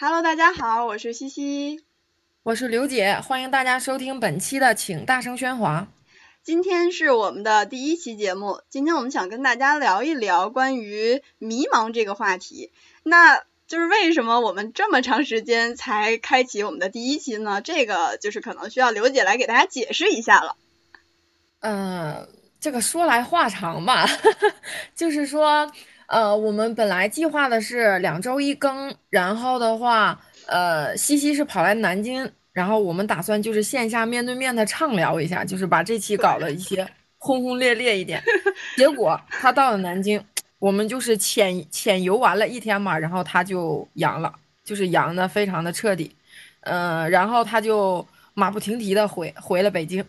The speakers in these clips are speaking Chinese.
Hello，大家好，我是西西，我是刘姐，欢迎大家收听本期的《请大声喧哗》。今天是我们的第一期节目，今天我们想跟大家聊一聊关于迷茫这个话题。那就是为什么我们这么长时间才开启我们的第一期呢？这个就是可能需要刘姐来给大家解释一下了。嗯，这个说来话长吧，就是说，呃，我们本来计划的是两周一更，然后的话，呃，西西是跑来南京。然后我们打算就是线下面对面的畅聊一下，就是把这期搞了一些轰轰烈烈一点。结果他到了南京，我们就是浅浅游玩了一天嘛，然后他就阳了，就是阳的非常的彻底。嗯，然后他就马不停蹄的回回了北京。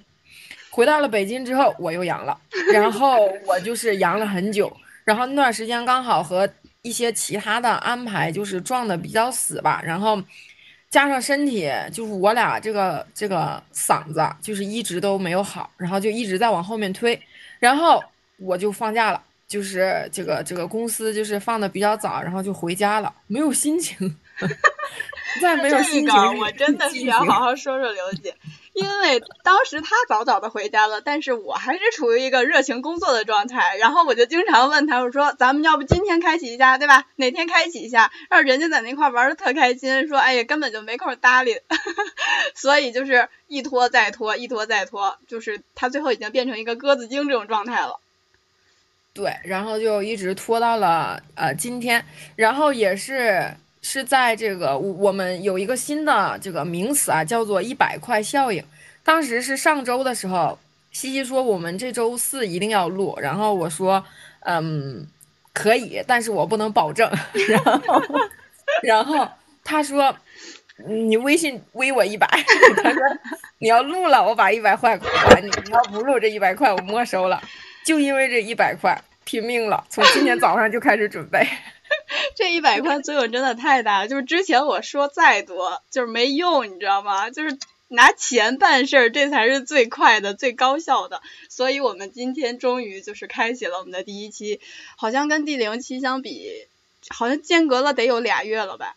回到了北京之后，我又阳了，然后我就是阳了很久。然后那段时间刚好和一些其他的安排就是撞的比较死吧，然后。加上身体，就是我俩这个这个嗓子，就是一直都没有好，然后就一直在往后面推，然后我就放假了，就是这个这个公司就是放的比较早，然后就回家了，没有心情，再没有心情。我真的是要好好说说刘姐。因为当时他早早的回家了，但是我还是处于一个热情工作的状态，然后我就经常问他，我说咱们要不今天开启一下，对吧？哪天开启一下？让人家在那块玩的特开心，说哎呀根本就没空搭理，所以就是一拖再拖，一拖再拖，就是他最后已经变成一个鸽子精这种状态了。对，然后就一直拖到了呃今天，然后也是。是在这个我们有一个新的这个名词啊，叫做一百块效应。当时是上周的时候，西西说我们这周四一定要录，然后我说嗯可以，但是我不能保证。然后然后他说你微信微我一百，他说你要录了，我把一百块还你；你要不录，这一百块我没收了。就因为这一百块，拼命了，从今天早上就开始准备。这一百块作用真的太大了，就是之前我说再多就是没用，你知道吗？就是拿钱办事儿，这才是最快的、最高效的。所以我们今天终于就是开启了我们的第一期，好像跟第零期相比，好像间隔了得有俩月了吧？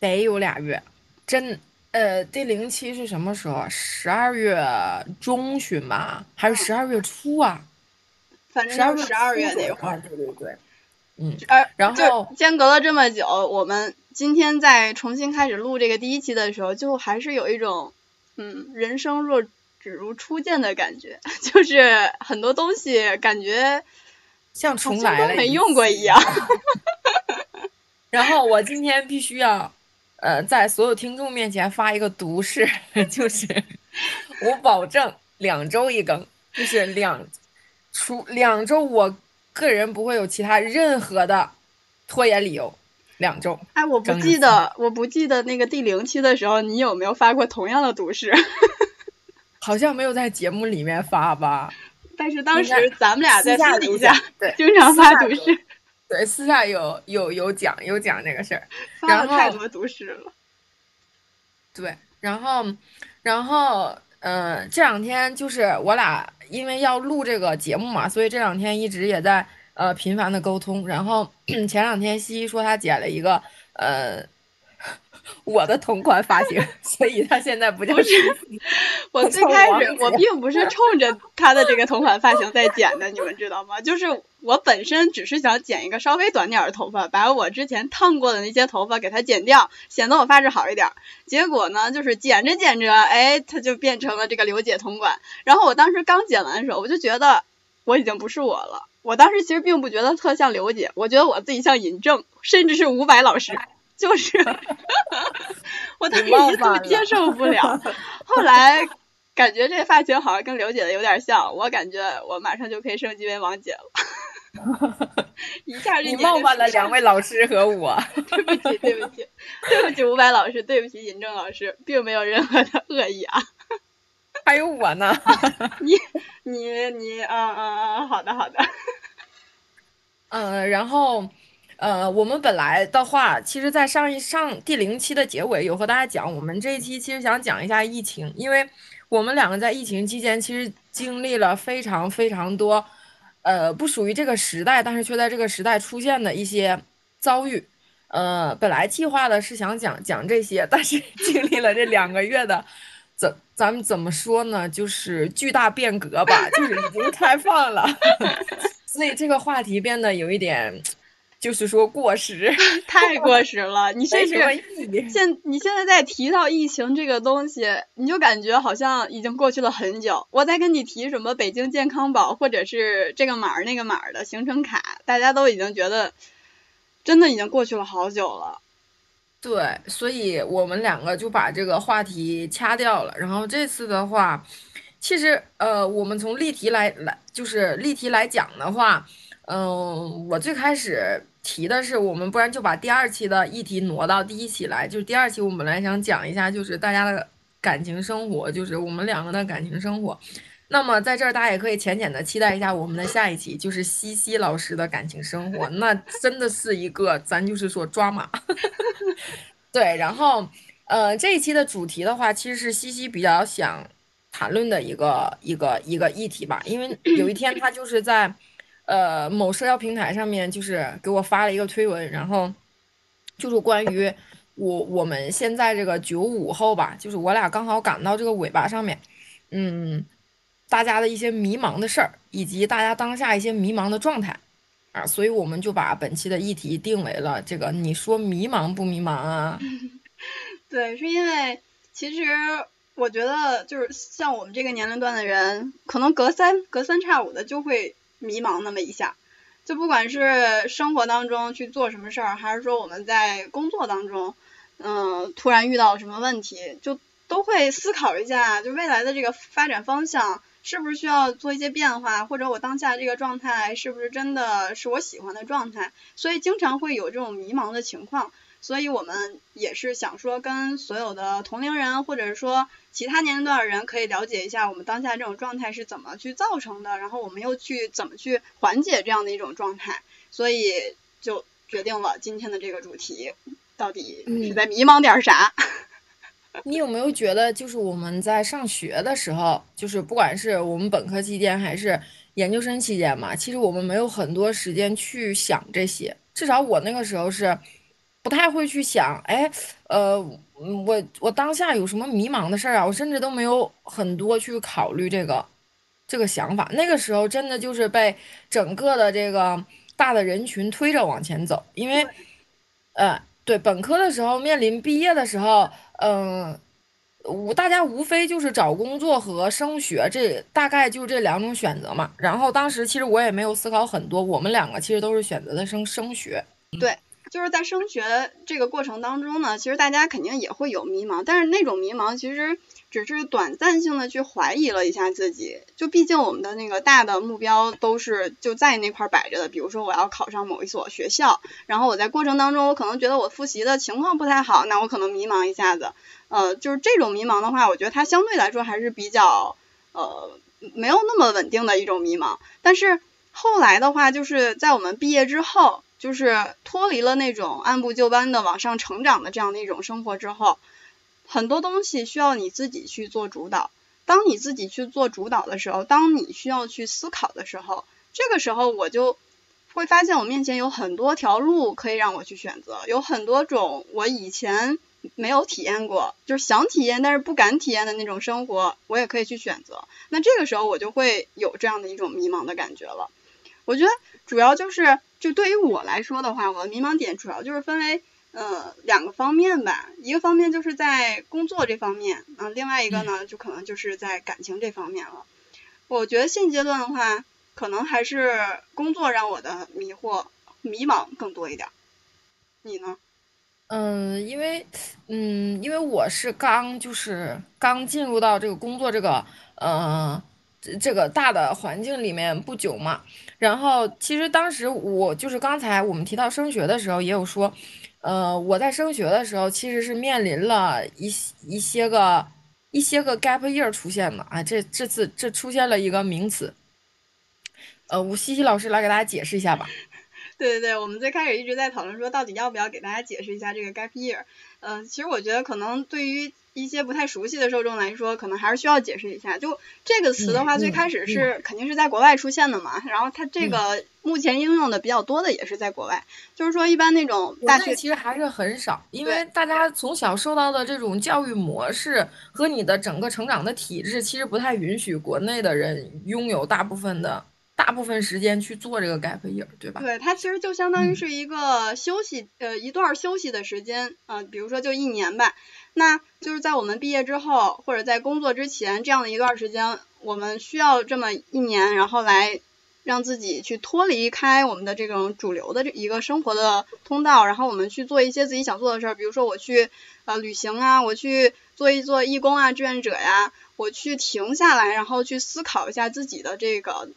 得有俩月，真呃，第零期是什么时候？十二月中旬吧，还是十二月初啊？反正十二月那会儿，对对对。嗯，而然后间隔了这么久，我们今天再重新开始录这个第一期的时候，就还是有一种嗯，人生若只如初见的感觉，就是很多东西感觉像重来了，没用过一样。然后我今天必须要呃，在所有听众面前发一个毒誓，就是我保证两周一更，就是两出两周我。个人不会有其他任何的拖延理由，两周。哎，我不记得，我不记得那个第零期的时候，你有没有发过同样的毒誓？好像没有在节目里面发吧。但是当时咱们俩在私底下，对，经常发毒誓。对，私下有有有讲有讲这个事儿。发了太多毒誓了。对，然后，然后，嗯，这两天就是我俩。因为要录这个节目嘛，所以这两天一直也在呃频繁的沟通。然后 前两天西西说她剪了一个呃 我的同款发型，所以他现在不叫。我最开始我并不是冲着他的这个同款发型在剪的，你们知道吗？就是我本身只是想剪一个稍微短点的头发，把我之前烫过的那些头发给它剪掉，显得我发质好一点。结果呢，就是剪着剪着，哎，它就变成了这个刘姐同款。然后我当时刚剪完的时候，我就觉得我已经不是我了。我当时其实并不觉得特像刘姐，我觉得我自己像尹正，甚至是伍佰老师。就是，我当时一度接受不了，后来感觉这发型好像跟刘姐的有点像，我感觉我马上就可以升级为王姐了。一下你冒犯了两位老师和我，对不起，对不起，对不起伍佰老师，对不起尹正老师，并没有任何的恶意啊。还有我呢，你你你，嗯嗯嗯，好的好的。嗯，然后。呃，我们本来的话，其实，在上一上第零期的结尾有和大家讲，我们这一期其实想讲一下疫情，因为我们两个在疫情期间其实经历了非常非常多，呃，不属于这个时代，但是却在这个时代出现的一些遭遇。呃，本来计划的是想讲讲这些，但是 经历了这两个月的，怎咱们怎么说呢？就是巨大变革吧，就是已经开放了，所以这个话题变得有一点。就是说过时，太过时了。你甚至现你现在在提到疫情这个东西，你就感觉好像已经过去了很久。我在跟你提什么北京健康宝，或者是这个码儿那个码儿的行程卡，大家都已经觉得真的已经过去了好久了。对，所以我们两个就把这个话题掐掉了。然后这次的话，其实呃，我们从例题来来，就是例题来讲的话，嗯，我最开始。提的是我们，不然就把第二期的议题挪到第一期来。就是第二期，我们本来想讲一下，就是大家的感情生活，就是我们两个的感情生活。那么在这儿，大家也可以浅浅的期待一下我们的下一期，就是西西老师的感情生活。那真的是一个，咱就是说抓马。对，然后呃，这一期的主题的话，其实是西西比较想谈论的一个一个一个议题吧，因为有一天他就是在。呃，某社交平台上面就是给我发了一个推文，然后就是关于我我们现在这个九五后吧，就是我俩刚好赶到这个尾巴上面，嗯，大家的一些迷茫的事儿，以及大家当下一些迷茫的状态啊，所以我们就把本期的议题定为了这个，你说迷茫不迷茫啊？对，是因为其实我觉得就是像我们这个年龄段的人，可能隔三隔三差五的就会。迷茫那么一下，就不管是生活当中去做什么事儿，还是说我们在工作当中，嗯，突然遇到什么问题，就都会思考一下，就未来的这个发展方向是不是需要做一些变化，或者我当下这个状态是不是真的是我喜欢的状态，所以经常会有这种迷茫的情况。所以我们也是想说，跟所有的同龄人，或者是说其他年龄段的人，可以了解一下我们当下这种状态是怎么去造成的，然后我们又去怎么去缓解这样的一种状态。所以就决定了今天的这个主题，到底是在迷茫点啥？你有没有觉得，就是我们在上学的时候，就是不管是我们本科期间还是研究生期间嘛，其实我们没有很多时间去想这些。至少我那个时候是。不太会去想，哎，呃，我我当下有什么迷茫的事儿啊？我甚至都没有很多去考虑这个这个想法。那个时候真的就是被整个的这个大的人群推着往前走，因为，呃，对，本科的时候面临毕业的时候，嗯，无大家无非就是找工作和升学，这大概就这两种选择嘛。然后当时其实我也没有思考很多，我们两个其实都是选择的升升学，对。就是在升学这个过程当中呢，其实大家肯定也会有迷茫，但是那种迷茫其实只是短暂性的去怀疑了一下自己。就毕竟我们的那个大的目标都是就在那块摆着的，比如说我要考上某一所学校，然后我在过程当中我可能觉得我复习的情况不太好，那我可能迷茫一下子。呃，就是这种迷茫的话，我觉得它相对来说还是比较呃没有那么稳定的一种迷茫。但是后来的话，就是在我们毕业之后。就是脱离了那种按部就班的往上成长的这样的一种生活之后，很多东西需要你自己去做主导。当你自己去做主导的时候，当你需要去思考的时候，这个时候我就会发现我面前有很多条路可以让我去选择，有很多种我以前没有体验过，就是想体验但是不敢体验的那种生活，我也可以去选择。那这个时候我就会有这样的一种迷茫的感觉了。我觉得主要就是。就对于我来说的话，我的迷茫点主要就是分为呃两个方面吧，一个方面就是在工作这方面，嗯，另外一个呢就可能就是在感情这方面了。我觉得现阶段的话，可能还是工作让我的迷惑、迷茫更多一点。你呢？嗯，因为嗯，因为我是刚就是刚进入到这个工作这个呃。这个大的环境里面不久嘛，然后其实当时我就是刚才我们提到升学的时候也有说，呃，我在升学的时候其实是面临了一一些个一些个 gap year 出现的啊，这这次这出现了一个名词，呃，吴西西老师来给大家解释一下吧。对对对，我们最开始一直在讨论说到底要不要给大家解释一下这个 gap year，嗯，其实我觉得可能对于一些不太熟悉的受众来说，可能还是需要解释一下。就这个词的话，最开始是肯定是在国外出现的嘛，然后它这个目前应用的比较多的也是在国外。就是说，一般那种大学其实还是很少，因为大家从小受到的这种教育模式和你的整个成长的体制，其实不太允许国内的人拥有大部分的。大部分时间去做这个 gap year，对吧？对，它其实就相当于是一个休息，呃，一段休息的时间，呃，比如说就一年吧。那就是在我们毕业之后，或者在工作之前这样的一段时间，我们需要这么一年，然后来让自己去脱离开我们的这种主流的这一个生活的通道，然后我们去做一些自己想做的事儿，比如说我去呃旅行啊，我去做一做义工啊，志愿者呀，我去停下来，然后去思考一下自己的这个。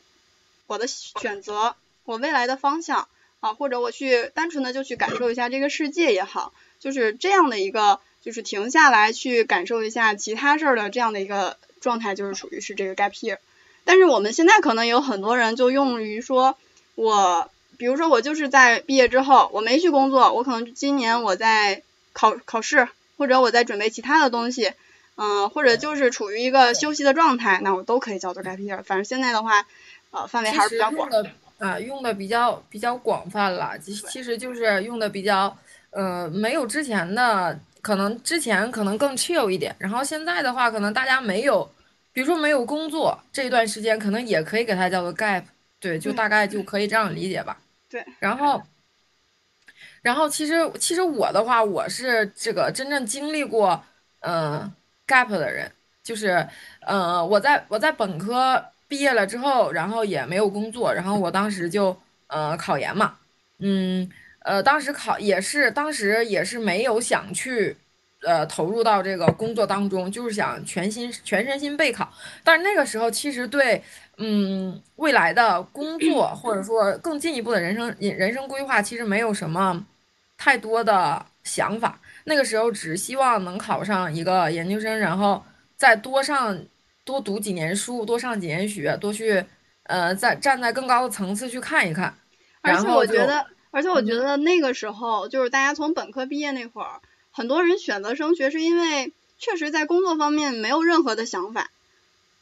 我的选择，我未来的方向啊，或者我去单纯的就去感受一下这个世界也好，就是这样的一个，就是停下来去感受一下其他事儿的这样的一个状态，就是属于是这个 gap year。但是我们现在可能有很多人就用于说，我比如说我就是在毕业之后，我没去工作，我可能今年我在考考试，或者我在准备其他的东西，嗯，或者就是处于一个休息的状态，那我都可以叫做 gap year。反正现在的话。呃，范围还是比较广的啊，用的比较比较广泛了。其其实就是用的比较，呃，没有之前的可能，之前可能更 chill 一点。然后现在的话，可能大家没有，比如说没有工作这一段时间，可能也可以给它叫做 gap。对，就大概就可以这样理解吧。对。然后，然后其实其实我的话，我是这个真正经历过嗯 gap 的人，就是呃，我在我在本科。毕业了之后，然后也没有工作，然后我当时就呃考研嘛，嗯呃当时考也是当时也是没有想去呃投入到这个工作当中，就是想全心全身心备考，但是那个时候其实对嗯未来的工作或者说更进一步的人生人生规划其实没有什么太多的想法，那个时候只希望能考上一个研究生，然后再多上。多读几年书，多上几年学，多去，呃，在站在更高的层次去看一看。而且我觉得，而且我觉得那个时候，就是大家从本科毕业那会儿，很多人选择升学是因为确实在工作方面没有任何的想法，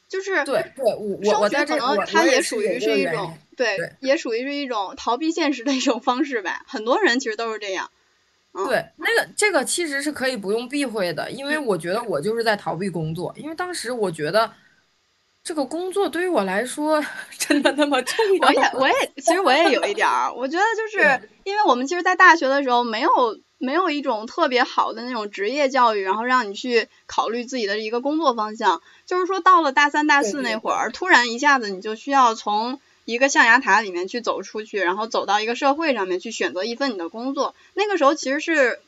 就是对对，我我在这可能他也属于是一种对，也属于是一种逃避现实的一种方式呗。很多人其实都是这样。对，那个这个其实是可以不用避讳的，因为我觉得我就是在逃避工作，因为当时我觉得这个工作对于我来说真的那么重要。我也 我也其实我也有一点儿，我觉得就是因为我们其实，在大学的时候没有没有一种特别好的那种职业教育，然后让你去考虑自己的一个工作方向，就是说到了大三大四那会儿，突然一下子你就需要从。一个象牙塔里面去走出去，然后走到一个社会上面去选择一份你的工作。那个时候其实是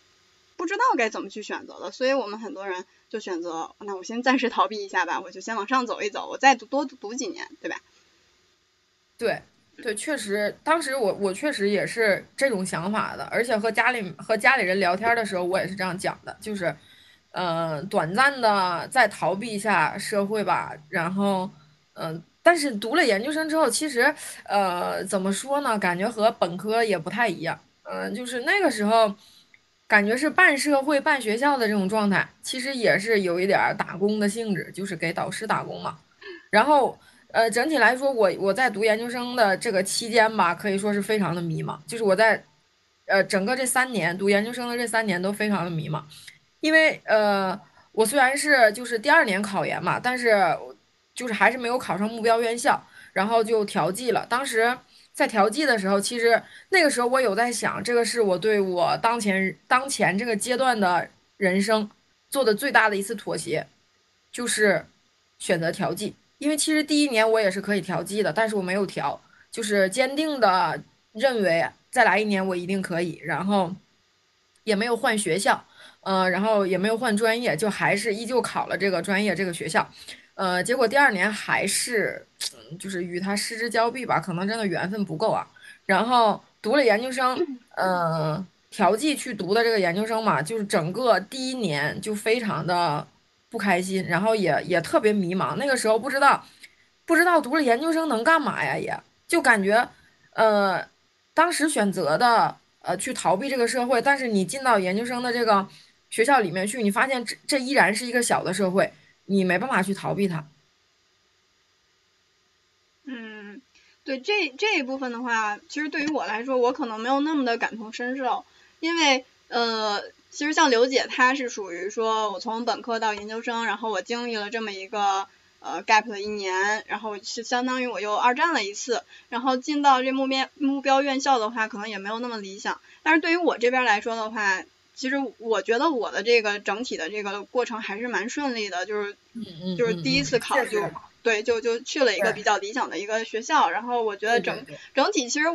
不知道该怎么去选择的，所以我们很多人就选择，那我先暂时逃避一下吧，我就先往上走一走，我再读多读几年，对吧？对，对，确实，当时我我确实也是这种想法的，而且和家里和家里人聊天的时候，我也是这样讲的，就是，嗯，短暂的再逃避一下社会吧，然后，嗯。但是读了研究生之后，其实，呃，怎么说呢？感觉和本科也不太一样。嗯，就是那个时候，感觉是半社会半学校的这种状态，其实也是有一点打工的性质，就是给导师打工嘛。然后，呃，整体来说，我我在读研究生的这个期间吧，可以说是非常的迷茫。就是我在，呃，整个这三年读研究生的这三年都非常的迷茫，因为，呃，我虽然是就是第二年考研嘛，但是。就是还是没有考上目标院校，然后就调剂了。当时在调剂的时候，其实那个时候我有在想，这个是我对我当前当前这个阶段的人生做的最大的一次妥协，就是选择调剂。因为其实第一年我也是可以调剂的，但是我没有调，就是坚定的认为再来一年我一定可以，然后也没有换学校，嗯，然后也没有换专业，就还是依旧考了这个专业这个学校。呃，结果第二年还是，就是与他失之交臂吧，可能真的缘分不够啊。然后读了研究生，嗯，调剂去读的这个研究生嘛，就是整个第一年就非常的不开心，然后也也特别迷茫。那个时候不知道，不知道读了研究生能干嘛呀，也就感觉，呃，当时选择的，呃，去逃避这个社会，但是你进到研究生的这个。学校里面去，你发现这这依然是一个小的社会，你没办法去逃避它。嗯，对这这一部分的话，其实对于我来说，我可能没有那么的感同身受，因为呃，其实像刘姐她是属于说我从本科到研究生，然后我经历了这么一个呃 gap 的一年，然后是相当于我又二战了一次，然后进到这目标目标院校的话，可能也没有那么理想。但是对于我这边来说的话，其实我觉得我的这个整体的这个过程还是蛮顺利的，就是就是第一次考就对就就去了一个比较理想的一个学校，然后我觉得整整体其实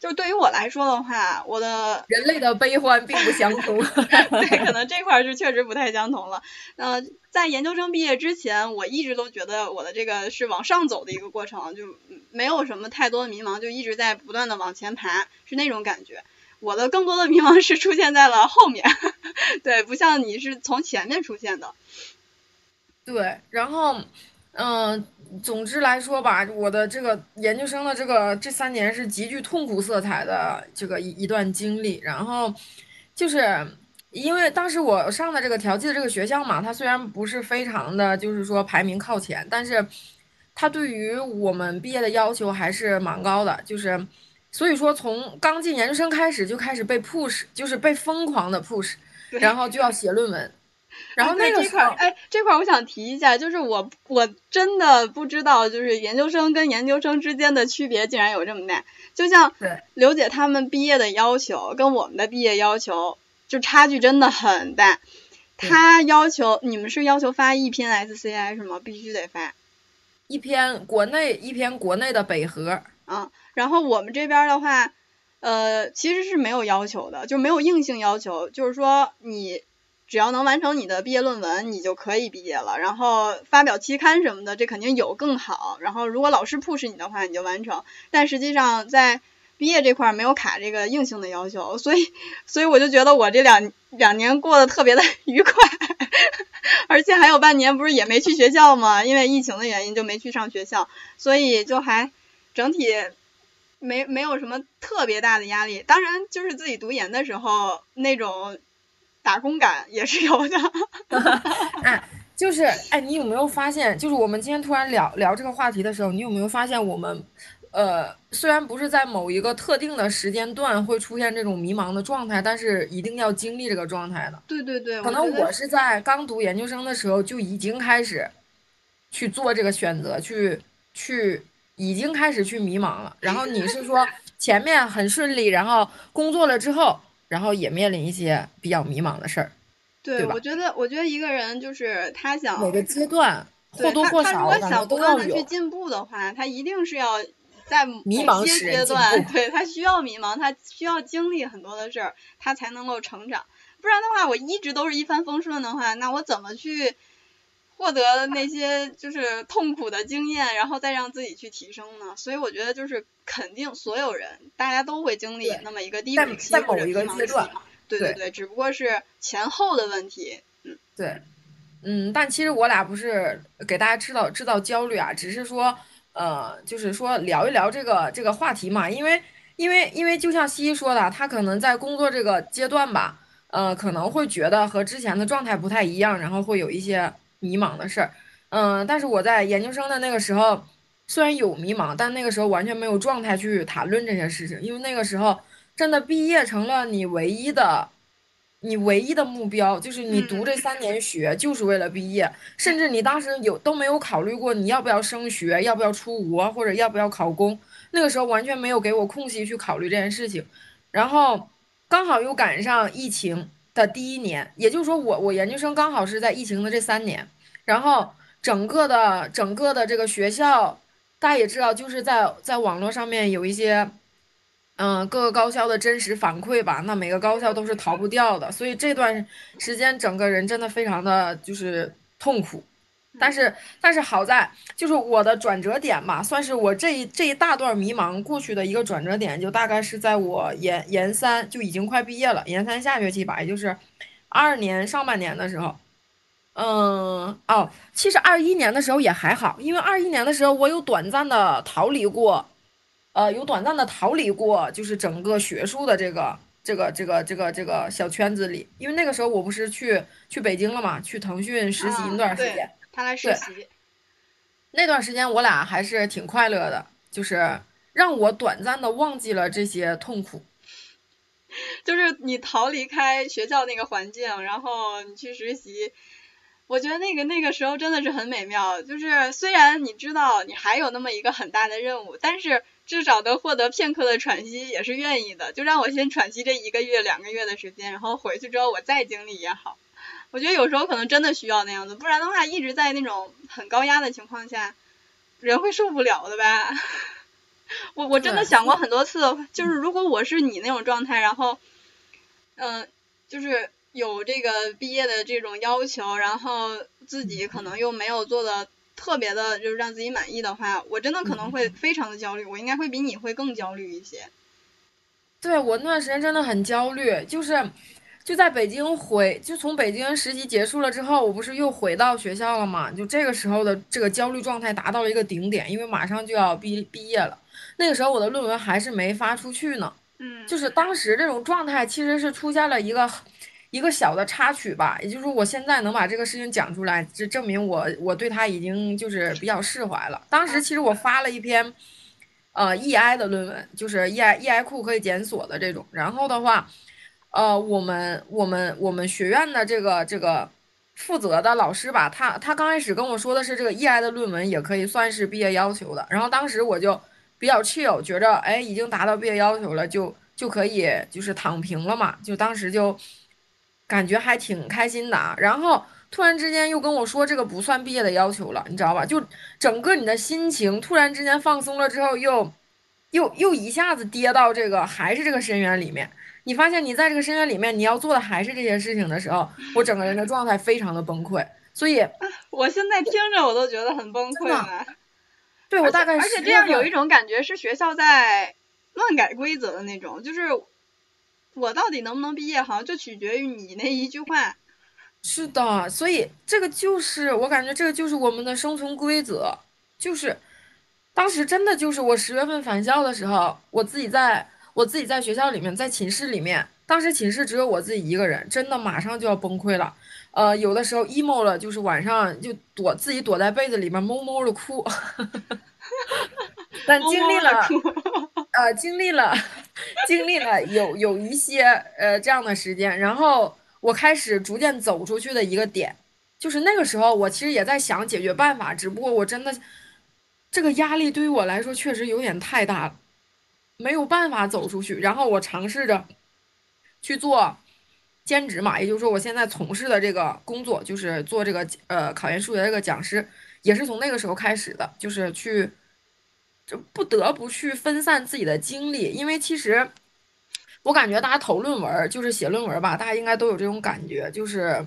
就是对于我来说的话，我的人类的悲欢并不相同，对，可能这块是确实不太相同了。呃，在研究生毕业之前，我一直都觉得我的这个是往上走的一个过程，就没有什么太多的迷茫，就一直在不断的往前爬，是那种感觉。我的更多的迷茫是出现在了后面，对，不像你是从前面出现的。对，然后，嗯，总之来说吧，我的这个研究生的这个这三年是极具痛苦色彩的这个一一段经历。然后，就是因为当时我上的这个调剂的这个学校嘛，它虽然不是非常的就是说排名靠前，但是它对于我们毕业的要求还是蛮高的，就是。所以说，从刚进研究生开始就开始被 push，就是被疯狂的 push，然后就要写论文。然后那个块儿，哎，这块儿我想提一下，就是我我真的不知道，就是研究生跟研究生之间的区别竟然有这么大。就像刘姐他们毕业的要求跟我们的毕业要求就差距真的很大。他要求你们是要求发一篇 SCI 是吗？必须得发一篇国内一篇国内的北核。啊。然后我们这边的话，呃，其实是没有要求的，就没有硬性要求，就是说你只要能完成你的毕业论文，你就可以毕业了。然后发表期刊什么的，这肯定有更好。然后如果老师 push 你的话，你就完成。但实际上在毕业这块没有卡这个硬性的要求，所以所以我就觉得我这两两年过得特别的 愉快，而且还有半年不是也没去学校吗？因为疫情的原因就没去上学校，所以就还整体。没没有什么特别大的压力，当然就是自己读研的时候那种打工感也是有的。哎，就是哎，你有没有发现，就是我们今天突然聊聊这个话题的时候，你有没有发现我们呃虽然不是在某一个特定的时间段会出现这种迷茫的状态，但是一定要经历这个状态的。对对对，可能我是在刚读研究生的时候就已经开始去做这个选择，去去。已经开始去迷茫了，然后你是说前面很顺利，然后工作了之后，然后也面临一些比较迷茫的事儿，对我觉得，我觉得一个人就是他想每个阶段或多或少他如果想不断的去进步的话，他一定是要在迷茫阶段，对他需要迷茫，他需要经历很多的事儿，他才能够成长。不然的话，我一直都是一帆风顺的话，那我怎么去？获得那些就是痛苦的经验，然后再让自己去提升呢？所以我觉得就是肯定所有人大家都会经历那么一个低谷期或者迷茫期，对对对，只不过是前后的问题。嗯，对，嗯，但其实我俩不是给大家制造制造焦虑啊，只是说呃，就是说聊一聊这个这个话题嘛，因为因为因为就像西西说的，他可能在工作这个阶段吧，呃，可能会觉得和之前的状态不太一样，然后会有一些。迷茫的事儿，嗯，但是我在研究生的那个时候，虽然有迷茫，但那个时候完全没有状态去谈论这些事情，因为那个时候真的毕业成了你唯一的，你唯一的目标，就是你读这三年学就是为了毕业，甚至你当时有都没有考虑过你要不要升学，要不要出国，或者要不要考公，那个时候完全没有给我空隙去考虑这件事情，然后刚好又赶上疫情。的第一年，也就是说，我我研究生刚好是在疫情的这三年，然后整个的整个的这个学校，大家也知道，就是在在网络上面有一些，嗯，各个高校的真实反馈吧，那每个高校都是逃不掉的，所以这段时间整个人真的非常的就是痛苦。但是，但是好在就是我的转折点吧，算是我这一这一大段迷茫过去的一个转折点，就大概是在我研研三就已经快毕业了，研三下学期吧，也就是二二年上半年的时候，嗯，哦，其实二一年的时候也还好，因为二一年的时候我有短暂的逃离过，呃，有短暂的逃离过，就是整个学术的这个。这个这个这个这个小圈子里，因为那个时候我不是去去北京了嘛，去腾讯实习一段时间，他来实习，那段时间我俩还是挺快乐的，就是让我短暂的忘记了这些痛苦。就是你逃离开学校那个环境，然后你去实习，我觉得那个那个时候真的是很美妙。就是虽然你知道你还有那么一个很大的任务，但是至少能获得片刻的喘息也是愿意的。就让我先喘息这一个月、两个月的时间，然后回去之后我再经历也好。我觉得有时候可能真的需要那样子，不然的话一直在那种很高压的情况下，人会受不了的吧。我我真的想过很多次，就是如果我是你那种状态，然后，嗯，就是有这个毕业的这种要求，然后自己可能又没有做的特别的，就是让自己满意的话，我真的可能会非常的焦虑，我应该会比你会更焦虑一些。对我那段时间真的很焦虑，就是就在北京回，就从北京实习结束了之后，我不是又回到学校了嘛？就这个时候的这个焦虑状态达到了一个顶点，因为马上就要毕毕业了。那个时候我的论文还是没发出去呢，嗯，就是当时这种状态其实是出现了一个一个小的插曲吧，也就是说我现在能把这个事情讲出来，就证明我我对他已经就是比较释怀了。当时其实我发了一篇呃 EI 的论文，就是 EI EI 库可以检索的这种，然后的话，呃，我们我们我们学院的这个这个负责的老师吧，他他刚开始跟我说的是这个 EI 的论文也可以算是毕业要求的，然后当时我就。比较 chill，觉着哎，已经达到毕业要求了，就就可以就是躺平了嘛，就当时就感觉还挺开心的啊。然后突然之间又跟我说这个不算毕业的要求了，你知道吧？就整个你的心情突然之间放松了之后，又又又一下子跌到这个还是这个深渊里面。你发现你在这个深渊里面，你要做的还是这些事情的时候，我整个人的状态非常的崩溃。所以我现在听着我都觉得很崩溃了。对，我大概而且这样有一种感觉是学校在乱改规则的那种，就是我到底能不能毕业，好像就取决于你那一句话。是的，所以这个就是我感觉这个就是我们的生存规则，就是当时真的就是我十月份返校的时候，我自己在我自己在学校里面，在寝室里面，当时寝室只有我自己一个人，真的马上就要崩溃了。呃，有的时候 emo 了，就是晚上就躲自己躲在被子里面哞哞的哭，但经历了，呃，经历了，经历了有有一些呃这样的时间，然后我开始逐渐走出去的一个点，就是那个时候我其实也在想解决办法，只不过我真的这个压力对于我来说确实有点太大了，没有办法走出去，然后我尝试着去做。兼职嘛，也就是说，我现在从事的这个工作就是做这个呃考研数学这个讲师，也是从那个时候开始的，就是去就不得不去分散自己的精力，因为其实我感觉大家投论文就是写论文吧，大家应该都有这种感觉，就是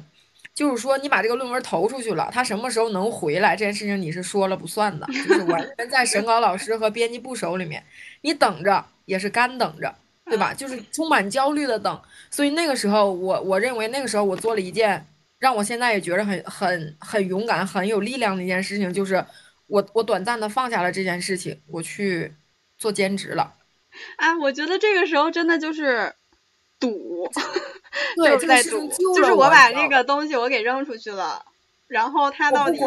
就是说你把这个论文投出去了，他什么时候能回来这件事情你是说了不算的，就是完全在审稿老师和编辑部手里面，你等着也是干等着。对吧？就是充满焦虑的等，所以那个时候，我我认为那个时候我做了一件让我现在也觉得很很很勇敢、很有力量的一件事情，就是我我短暂的放下了这件事情，我去做兼职了。哎，我觉得这个时候真的就是赌，就是在赌，就是我把这个东西我给扔出去了，然后他到底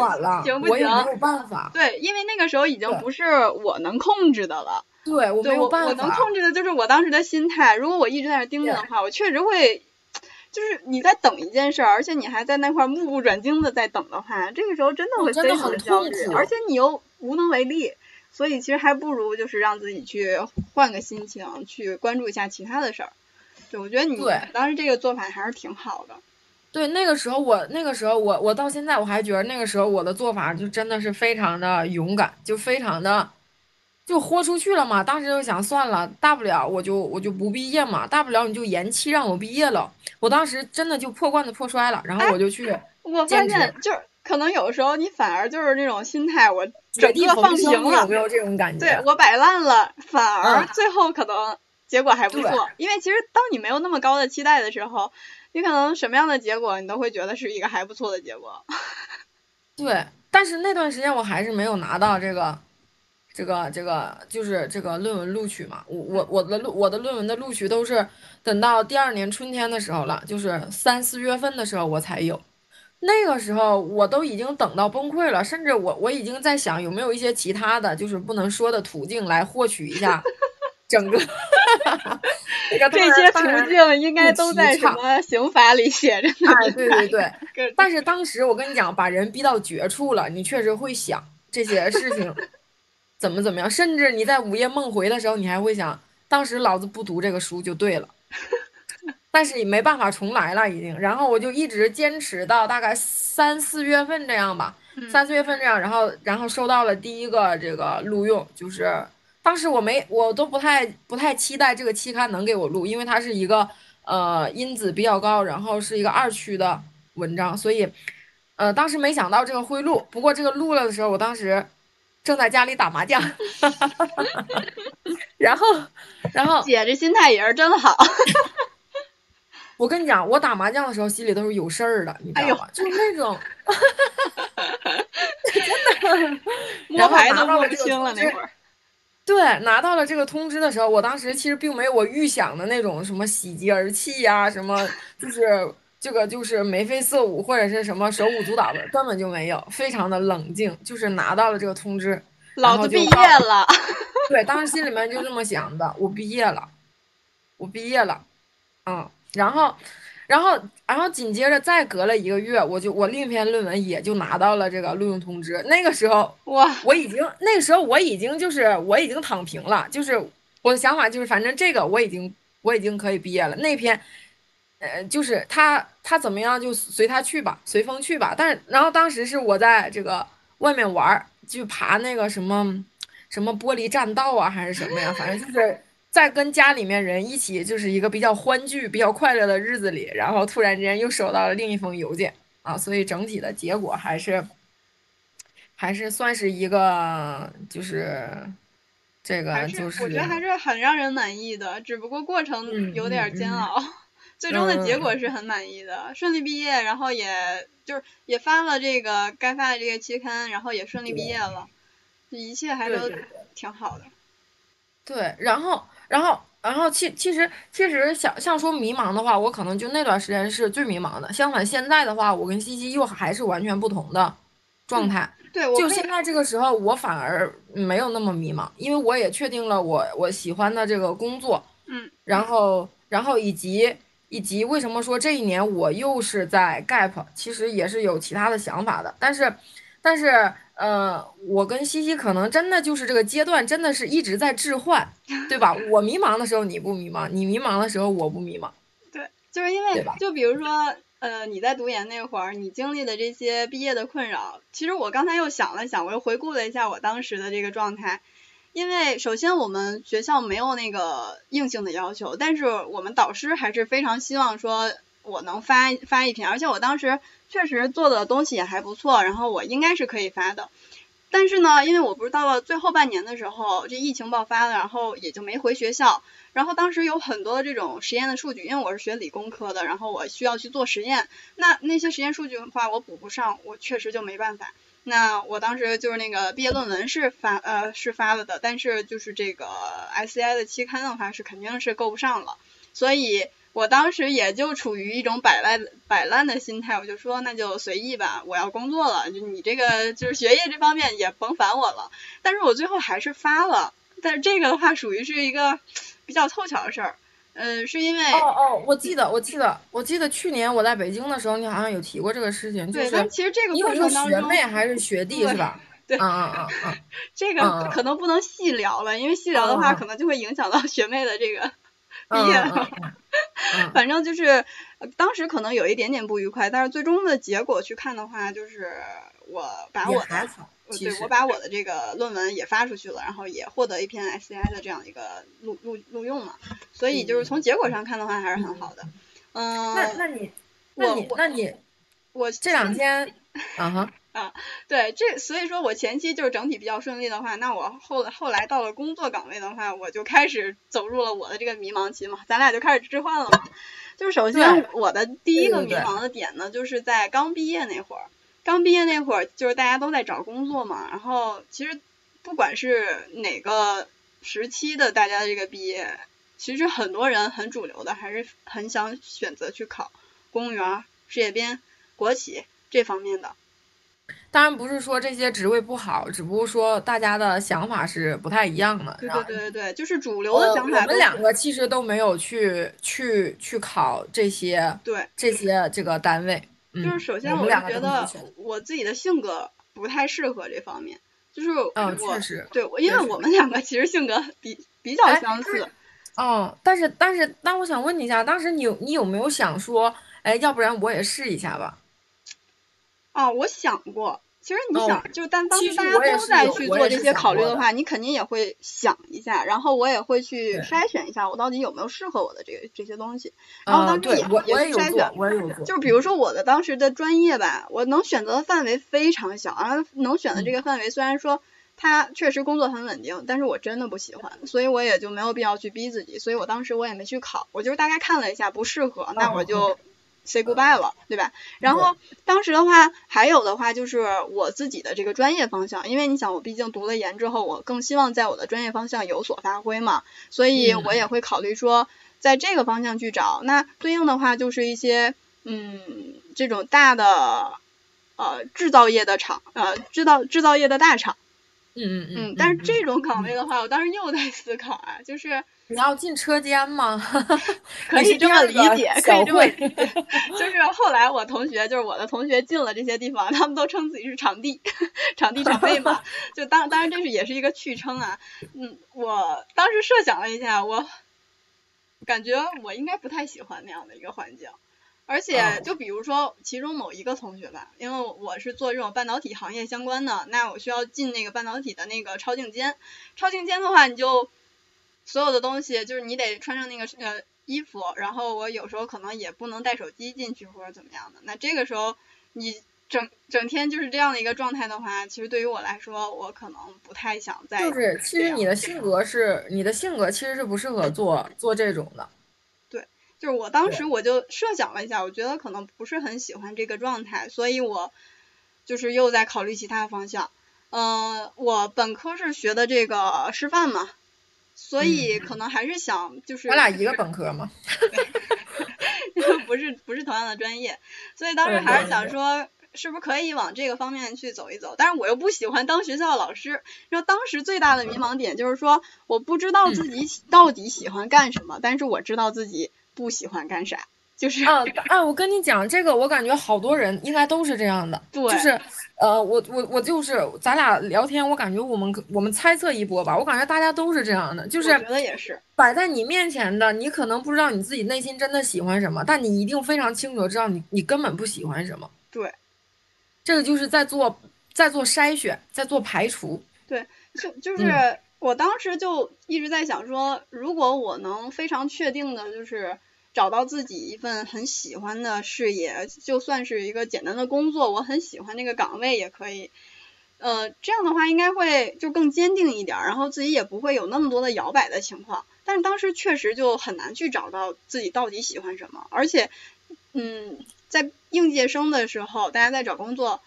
行不行？没有办法。对，因为那个时候已经不是我能控制的了。对我没有办法，我能控制的就是我当时的心态。如果我一直在那盯着的话，我确实会，就是你在等一件事，而且你还在那块目不转睛的在等的话，这个时候真的会非常的焦虑，而且你又无能为力。所以其实还不如就是让自己去换个心情，去关注一下其他的事儿。对，我觉得你当时这个做法还是挺好的。对，那个时候我那个时候我我到现在我还觉得那个时候我的做法就真的是非常的勇敢，就非常的。就豁出去了嘛，当时就想算了，大不了我就我就不毕业嘛，大不了你就延期让我毕业了。我当时真的就破罐子破摔了，然后我就去我发现就是可能有时候你反而就是那种心态，我整个放平了，有没有这种感觉？对我摆烂了，反而最后可能结果还不错。因为其实当你没有那么高的期待的时候，你可能什么样的结果你都会觉得是一个还不错的结果。对，但是那段时间我还是没有拿到这个。这个这个就是这个论文录取嘛，我我我的录我的论文的录取都是等到第二年春天的时候了，就是三四月份的时候我才有。那个时候我都已经等到崩溃了，甚至我我已经在想有没有一些其他的就是不能说的途径来获取一下整个 这些途径应该都在什么刑法里写着呢？哎，对对对。但是当时我跟你讲，把人逼到绝处了，你确实会想这些事情 怎么怎么样，甚至你在午夜梦回的时候，你还会想，当时老子不读这个书就对了。但是也没办法重来了，已经。然后我就一直坚持到大概三四月份这样吧，三四月份这样，然后然后收到了第一个这个录用，就是当时我没我都不太不太期待这个期刊能给我录，因为它是一个呃因子比较高，然后是一个二区的文章，所以呃当时没想到这个会录。不过这个录了的时候，我当时正在家里打麻将，然后然后姐这心态也是真好。我跟你讲，我打麻将的时候心里都是有事儿的，你知道吧？就是那种，真的。摸牌都摸不清了这个通知，对，拿到了这个通知的时候，我当时其实并没有我预想的那种什么喜极而泣呀，什么 就是这个就是眉飞色舞或者是什么手舞足蹈的，根本就没有，非常的冷静，就是拿到了这个通知，老子毕业了。对，当时心里面就这么想的，我毕业了，我毕业了，嗯。然后，然后，然后紧接着再隔了一个月，我就我另一篇论文也就拿到了这个录用通知。那个时候，哇，我已经那个时候我已经就是我已经躺平了，就是我的想法就是反正这个我已经我已经可以毕业了。那篇，呃，就是他他怎么样就随他去吧，随风去吧。但是然后当时是我在这个外面玩，就爬那个什么什么玻璃栈道啊，还是什么呀，反正就是。在跟家里面人一起，就是一个比较欢聚、比较快乐的日子里，然后突然之间又收到了另一封邮件啊，所以整体的结果还是还是算是一个，就是这个就是，我觉得还是很让人满意的，只不过过程有点煎熬，最终的结果是很满意的，顺利毕业，然后也就是也发了这个该发的这个期刊，然后也顺利毕业了，一切还都挺好的。对，然后。然后，然后其其实其实想像说迷茫的话，我可能就那段时间是最迷茫的。相反，现在的话，我跟西西又还是完全不同的状态。对，就现在这个时候，我反而没有那么迷茫，因为我也确定了我我喜欢的这个工作。嗯。然后，然后以及以及为什么说这一年我又是在 gap，其实也是有其他的想法的，但是，但是。呃，我跟西西可能真的就是这个阶段，真的是一直在置换，对吧？我迷茫的时候你不迷茫，你迷茫的时候我不迷茫。对，就是因为，就比如说，呃，你在读研那会儿，你经历的这些毕业的困扰，其实我刚才又想了想，我又回顾了一下我当时的这个状态。因为首先我们学校没有那个硬性的要求，但是我们导师还是非常希望说我能发发一篇，而且我当时。确实做的东西也还不错，然后我应该是可以发的。但是呢，因为我不是到了最后半年的时候，这疫情爆发了，然后也就没回学校。然后当时有很多的这种实验的数据，因为我是学理工科的，然后我需要去做实验。那那些实验数据的话，我补不上，我确实就没办法。那我当时就是那个毕业论文是发呃是发了的，但是就是这个 SCI 的期刊的话是肯定是够不上了，所以。我当时也就处于一种摆烂摆烂的心态，我就说那就随意吧，我要工作了，就你这个就是学业这方面也甭烦我了。但是我最后还是发了，但是这个的话属于是一个比较凑巧的事儿，嗯，是因为哦哦，我记得我记得我记得去年我在北京的时候，你好像有提过这个事情，对，但其实这个过程当中，学妹还是学弟是吧？对，嗯嗯嗯嗯，这个可能不能细聊了，因为细聊的话可能就会影响到学妹的这个。毕业了，反正就是当时可能有一点点不愉快，但是最终的结果去看的话，就是我把我的对我把我的这个论文也发出去了，然后也获得一篇 SCI 的这样一个录录录用嘛，所以就是从结果上看的话还是很好的。嗯，那那你那你那你我这两天啊哈。啊，对，这所以说我前期就是整体比较顺利的话，那我后后来到了工作岗位的话，我就开始走入了我的这个迷茫期嘛，咱俩就开始置换了嘛。就是首先我的第一个迷茫的点呢，就是在刚毕业那会儿，刚毕业那会儿就是大家都在找工作嘛，然后其实不管是哪个时期的大家的这个毕业，其实很多人很主流的还是很想选择去考公务员、事业编、国企这方面的。当然不是说这些职位不好，只不过说大家的想法是不太一样的。对对对对对，就是主流的想法。我们两个其实都没有去去去考这些，对这些这个单位。就是首先，我觉得我自己的性格不太适合这方面。就是嗯，确实，对，因为我们两个其实性格比比较相似。哦，但是但是，那我想问你一下，当时你你有没有想说，哎，要不然我也试一下吧？哦，我想过。其实你想，就但当时大家都在去做这些考虑的话，你肯定也会想一下，然后我也会去筛选一下，我到底有没有适合我的这个这些东西。然后当时也也筛选，我也有做。就是比如说我的当时的专业吧，我能选择的范围非常小，然后能选的这个范围虽然说它确实工作很稳定，但是我真的不喜欢，所以我也就没有必要去逼自己，所以我当时我也没去考，我就是大概看了一下不适合，那我就。Say goodbye 了，对吧？然后当时的话，还有的话就是我自己的这个专业方向，因为你想，我毕竟读了研之后，我更希望在我的专业方向有所发挥嘛，所以我也会考虑说，在这个方向去找。那对应的话，就是一些嗯，这种大的呃制造业的厂，呃制造制造业的大厂。嗯嗯嗯。但是这种岗位的话，我当时又在思考啊，就是。你要进车间吗？可以这么理解，可以这么理解。就是后来我同学，就是我的同学进了这些地方，他们都称自己是场地，场地场妹嘛。就当当然这是也是一个趣称啊。嗯，我当时设想了一下，我感觉我应该不太喜欢那样的一个环境。而且就比如说其中某一个同学吧，因为我是做这种半导体行业相关的，那我需要进那个半导体的那个超净间。超净间的话，你就。所有的东西就是你得穿上那个呃衣服，然后我有时候可能也不能带手机进去或者怎么样的。那这个时候你整整天就是这样的一个状态的话，其实对于我来说，我可能不太想再。就是其实你的性格是你的性格其实是不适合做做这种的。对，就是我当时我就设想了一下，我觉得可能不是很喜欢这个状态，所以我就是又在考虑其他方向。嗯，我本科是学的这个师范嘛。所以可能还是想就是，咱俩一个本科吗？不是不是同样的专业，所以当时还是想说，是不是可以往这个方面去走一走？但是我又不喜欢当学校老师。然后当时最大的迷茫点就是说，我不知道自己到底喜欢干什么，但是我知道自己不喜欢干啥。就是啊啊！我跟你讲，这个我感觉好多人应该都是这样的。对，就是呃，我我我就是咱俩聊天，我感觉我们我们猜测一波吧。我感觉大家都是这样的，就是觉得也是摆在你面前的，你可能不知道你自己内心真的喜欢什么，但你一定非常清楚知道你你根本不喜欢什么。对，这个就是在做在做筛选，在做排除。对，就就是我当时就一直在想说，如果我能非常确定的就是。找到自己一份很喜欢的事业，就算是一个简单的工作，我很喜欢那个岗位也可以。呃，这样的话应该会就更坚定一点，然后自己也不会有那么多的摇摆的情况。但是当时确实就很难去找到自己到底喜欢什么，而且，嗯，在应届生的时候，大家在找工作，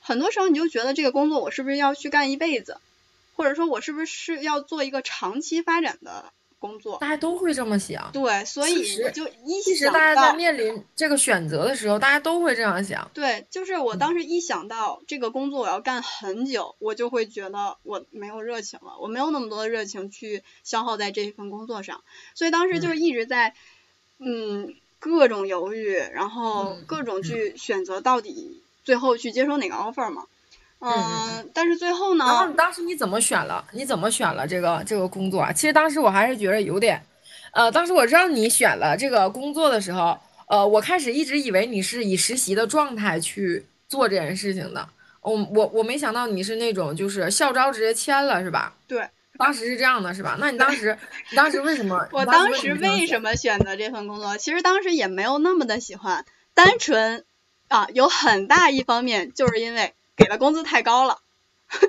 很多时候你就觉得这个工作我是不是要去干一辈子，或者说我是不是要做一个长期发展的。工作，大家都会这么想。对，所以就一其实大家在面临这个选择的时候，大家都会这样想。对，就是我当时一想到这个工作我要干很久，我就会觉得我没有热情了，我没有那么多的热情去消耗在这一份工作上，所以当时就一直在嗯各种犹豫，然后各种去选择到底最后去接受哪个 offer 嘛。嗯，但是最后呢？然后你当时你怎么选了？你怎么选了这个这个工作啊？其实当时我还是觉得有点，呃，当时我知道你选了这个工作的时候，呃，我开始一直以为你是以实习的状态去做这件事情的。我我我没想到你是那种就是校招直接签了是吧？对，当时是这样的，是吧？那你当时你当时为什么？我当时为什么选择这份工作？其实当时也没有那么的喜欢，单纯啊，有很大一方面就是因为。给的工资太高了，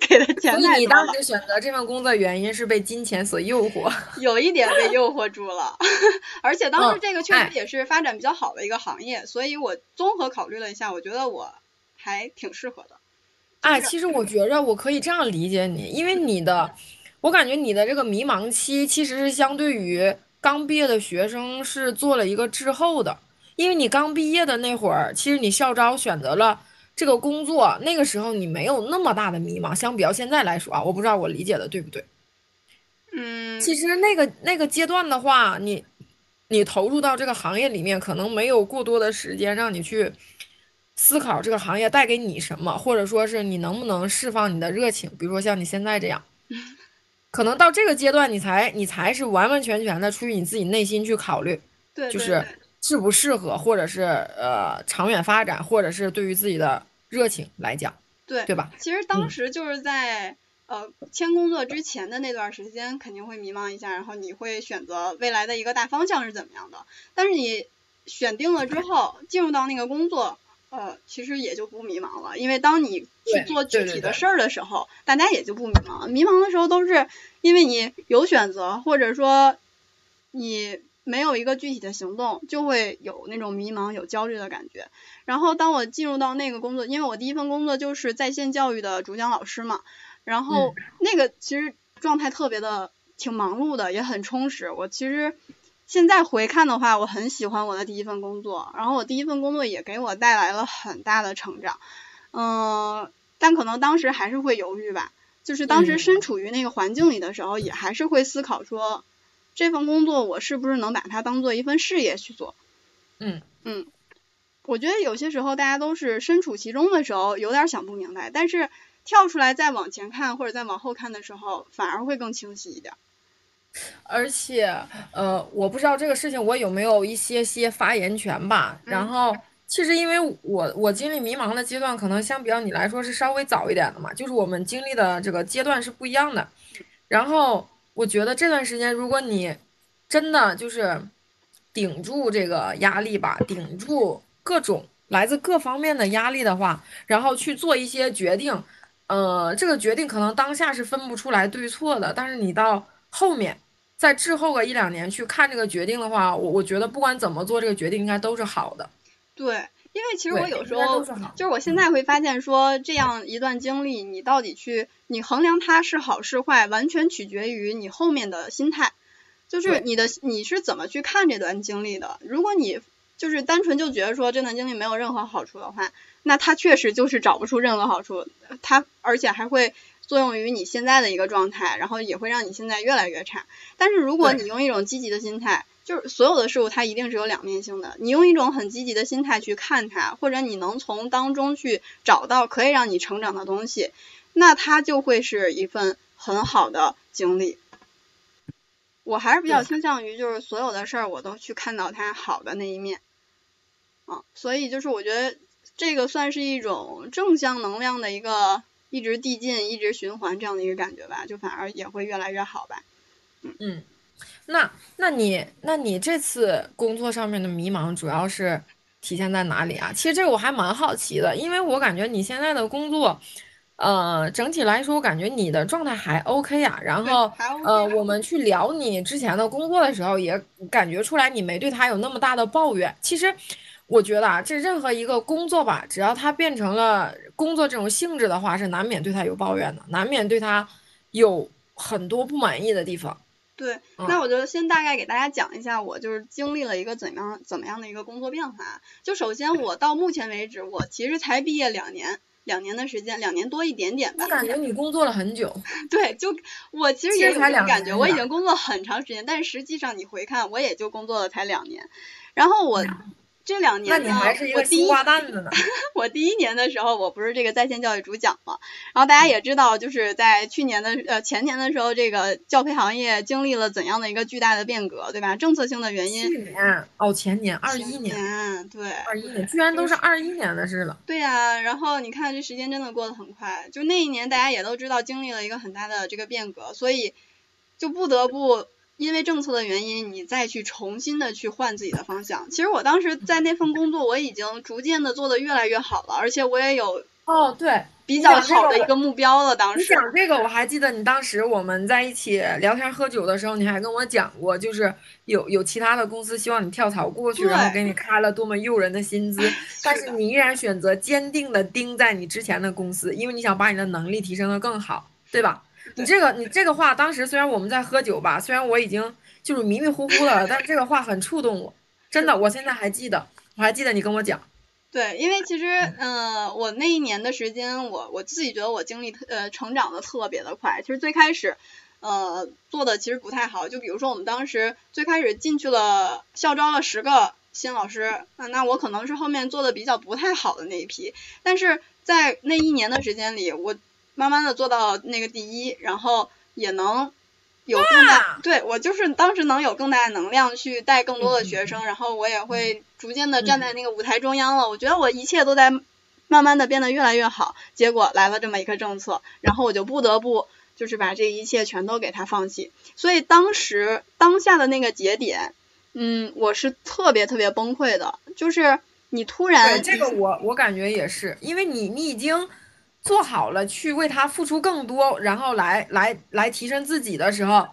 给的钱太多了。你当时选择这份工作原因是被金钱所诱惑，有一点被诱惑住了。而且当时这个确实也是发展比较好的一个行业，所以我综合考虑了一下，我觉得我还挺适合的。哎，其实我觉着我可以这样理解你，因为你的，我感觉你的这个迷茫期其实是相对于刚毕业的学生是做了一个滞后的，因为你刚毕业的那会儿，其实你校招选择了这个工作，那个时候你没有那么大的迷茫，相比较现在来说啊，我不知道我理解的对不对。嗯，其实那个那个阶段的话，你你投入到这个行业里面，可能没有过多的时间让你去。思考这个行业带给你什么，或者说是你能不能释放你的热情，比如说像你现在这样，可能到这个阶段你才你才是完完全全的出于你自己内心去考虑，对，就是适不适合，或者是呃长远发展，或者是对于自己的热情来讲，对对吧？其实当时就是在呃签工作之前的那段时间肯定会迷茫一下，然后你会选择未来的一个大方向是怎么样的，但是你选定了之后进入到那个工作。呃，其实也就不迷茫了，因为当你去做具体的事儿的时候，大家也就不迷茫。迷茫的时候都是因为你有选择，或者说你没有一个具体的行动，就会有那种迷茫、有焦虑的感觉。然后当我进入到那个工作，因为我第一份工作就是在线教育的主讲老师嘛，然后那个其实状态特别的挺忙碌的，也很充实。我其实。现在回看的话，我很喜欢我的第一份工作，然后我第一份工作也给我带来了很大的成长，嗯，但可能当时还是会犹豫吧，就是当时身处于那个环境里的时候，也还是会思考说，这份工作我是不是能把它当做一份事业去做？嗯嗯，我觉得有些时候大家都是身处其中的时候有点想不明白，但是跳出来再往前看或者再往后看的时候，反而会更清晰一点。而且，呃，我不知道这个事情我有没有一些些发言权吧。然后，其实因为我我经历迷茫的阶段，可能相比较你来说是稍微早一点的嘛，就是我们经历的这个阶段是不一样的。然后，我觉得这段时间，如果你真的就是顶住这个压力吧，顶住各种来自各方面的压力的话，然后去做一些决定，呃，这个决定可能当下是分不出来对错的，但是你到后面。再滞后个一两年去看这个决定的话，我我觉得不管怎么做，这个决定应该都是好的。对，因为其实我有时候就是我现在会发现说，这样一段经历，你到底去你衡量它是好是坏，完全取决于你后面的心态，就是你的你是怎么去看这段经历的。如果你就是单纯就觉得说这段经历没有任何好处的话，那它确实就是找不出任何好处，它而且还会。作用于你现在的一个状态，然后也会让你现在越来越差。但是如果你用一种积极的心态，就是所有的事物它一定是有两面性的。你用一种很积极的心态去看它，或者你能从当中去找到可以让你成长的东西，那它就会是一份很好的经历。我还是比较倾向于就是所有的事儿我都去看到它好的那一面。嗯，所以就是我觉得这个算是一种正向能量的一个。一直递进，一直循环这样的一个感觉吧，就反而也会越来越好吧。嗯，那那你那你这次工作上面的迷茫主要是体现在哪里啊？其实这个我还蛮好奇的，因为我感觉你现在的工作，呃，整体来说我感觉你的状态还 OK 啊。然后呃，我们去聊你之前的工作的时候，也感觉出来你没对他有那么大的抱怨。其实。我觉得啊，这任何一个工作吧，只要它变成了工作这种性质的话，是难免对他有抱怨的，难免对他有很多不满意的地方。对，那我就先大概给大家讲一下，我就是经历了一个怎样怎么样的一个工作变化。就首先，我到目前为止，我其实才毕业两年，两年的时间，两年多一点点吧。我感觉你工作了很久。对，就我其实也有这种感觉，我已经工作很长时间，但是实际上你回看，我也就工作了才两年。然后我。这两年呢，我第一 我第一年的时候，我不是这个在线教育主讲嘛，然后大家也知道，就是在去年的呃前年的时候，这个教培行业经历了怎样的一个巨大的变革，对吧？政策性的原因。去年哦，前年二一年，对，二一年居然都是二一年的事了。对呀，然后你看这时间真的过得很快，就那一年大家也都知道经历了一个很大的这个变革，所以就不得不。因为政策的原因，你再去重新的去换自己的方向。其实我当时在那份工作，我已经逐渐的做的越来越好了，而且我也有哦，对，比较好的一个目标了。当时你讲这个，我还记得你当时我们在一起聊天喝酒的时候，你还跟我讲过，就是有有其他的公司希望你跳槽过去，然后给你开了多么诱人的薪资，但是你依然选择坚定的盯在你之前的公司，因为你想把你的能力提升的更好，对吧？你这个你这个话，当时虽然我们在喝酒吧，虽然我已经就是迷迷糊糊的，但是这个话很触动我，真的，我现在还记得，我还记得你跟我讲。对，因为其实，嗯，我那一年的时间，我我自己觉得我经历呃成长的特别的快。其实最开始，呃，做的其实不太好。就比如说我们当时最开始进去了，校招了十个新老师，那那我可能是后面做的比较不太好的那一批。但是在那一年的时间里，我慢慢的做到那个第一，然后也能。有更大，对我就是当时能有更大的能量去带更多的学生，然后我也会逐渐的站在那个舞台中央了。我觉得我一切都在慢慢的变得越来越好。结果来了这么一个政策，然后我就不得不就是把这一切全都给他放弃。所以当时当下的那个节点，嗯，我是特别特别崩溃的。就是你突然，这个我我感觉也是，因为你你已经。做好了去为他付出更多，然后来来来提升自己的时候，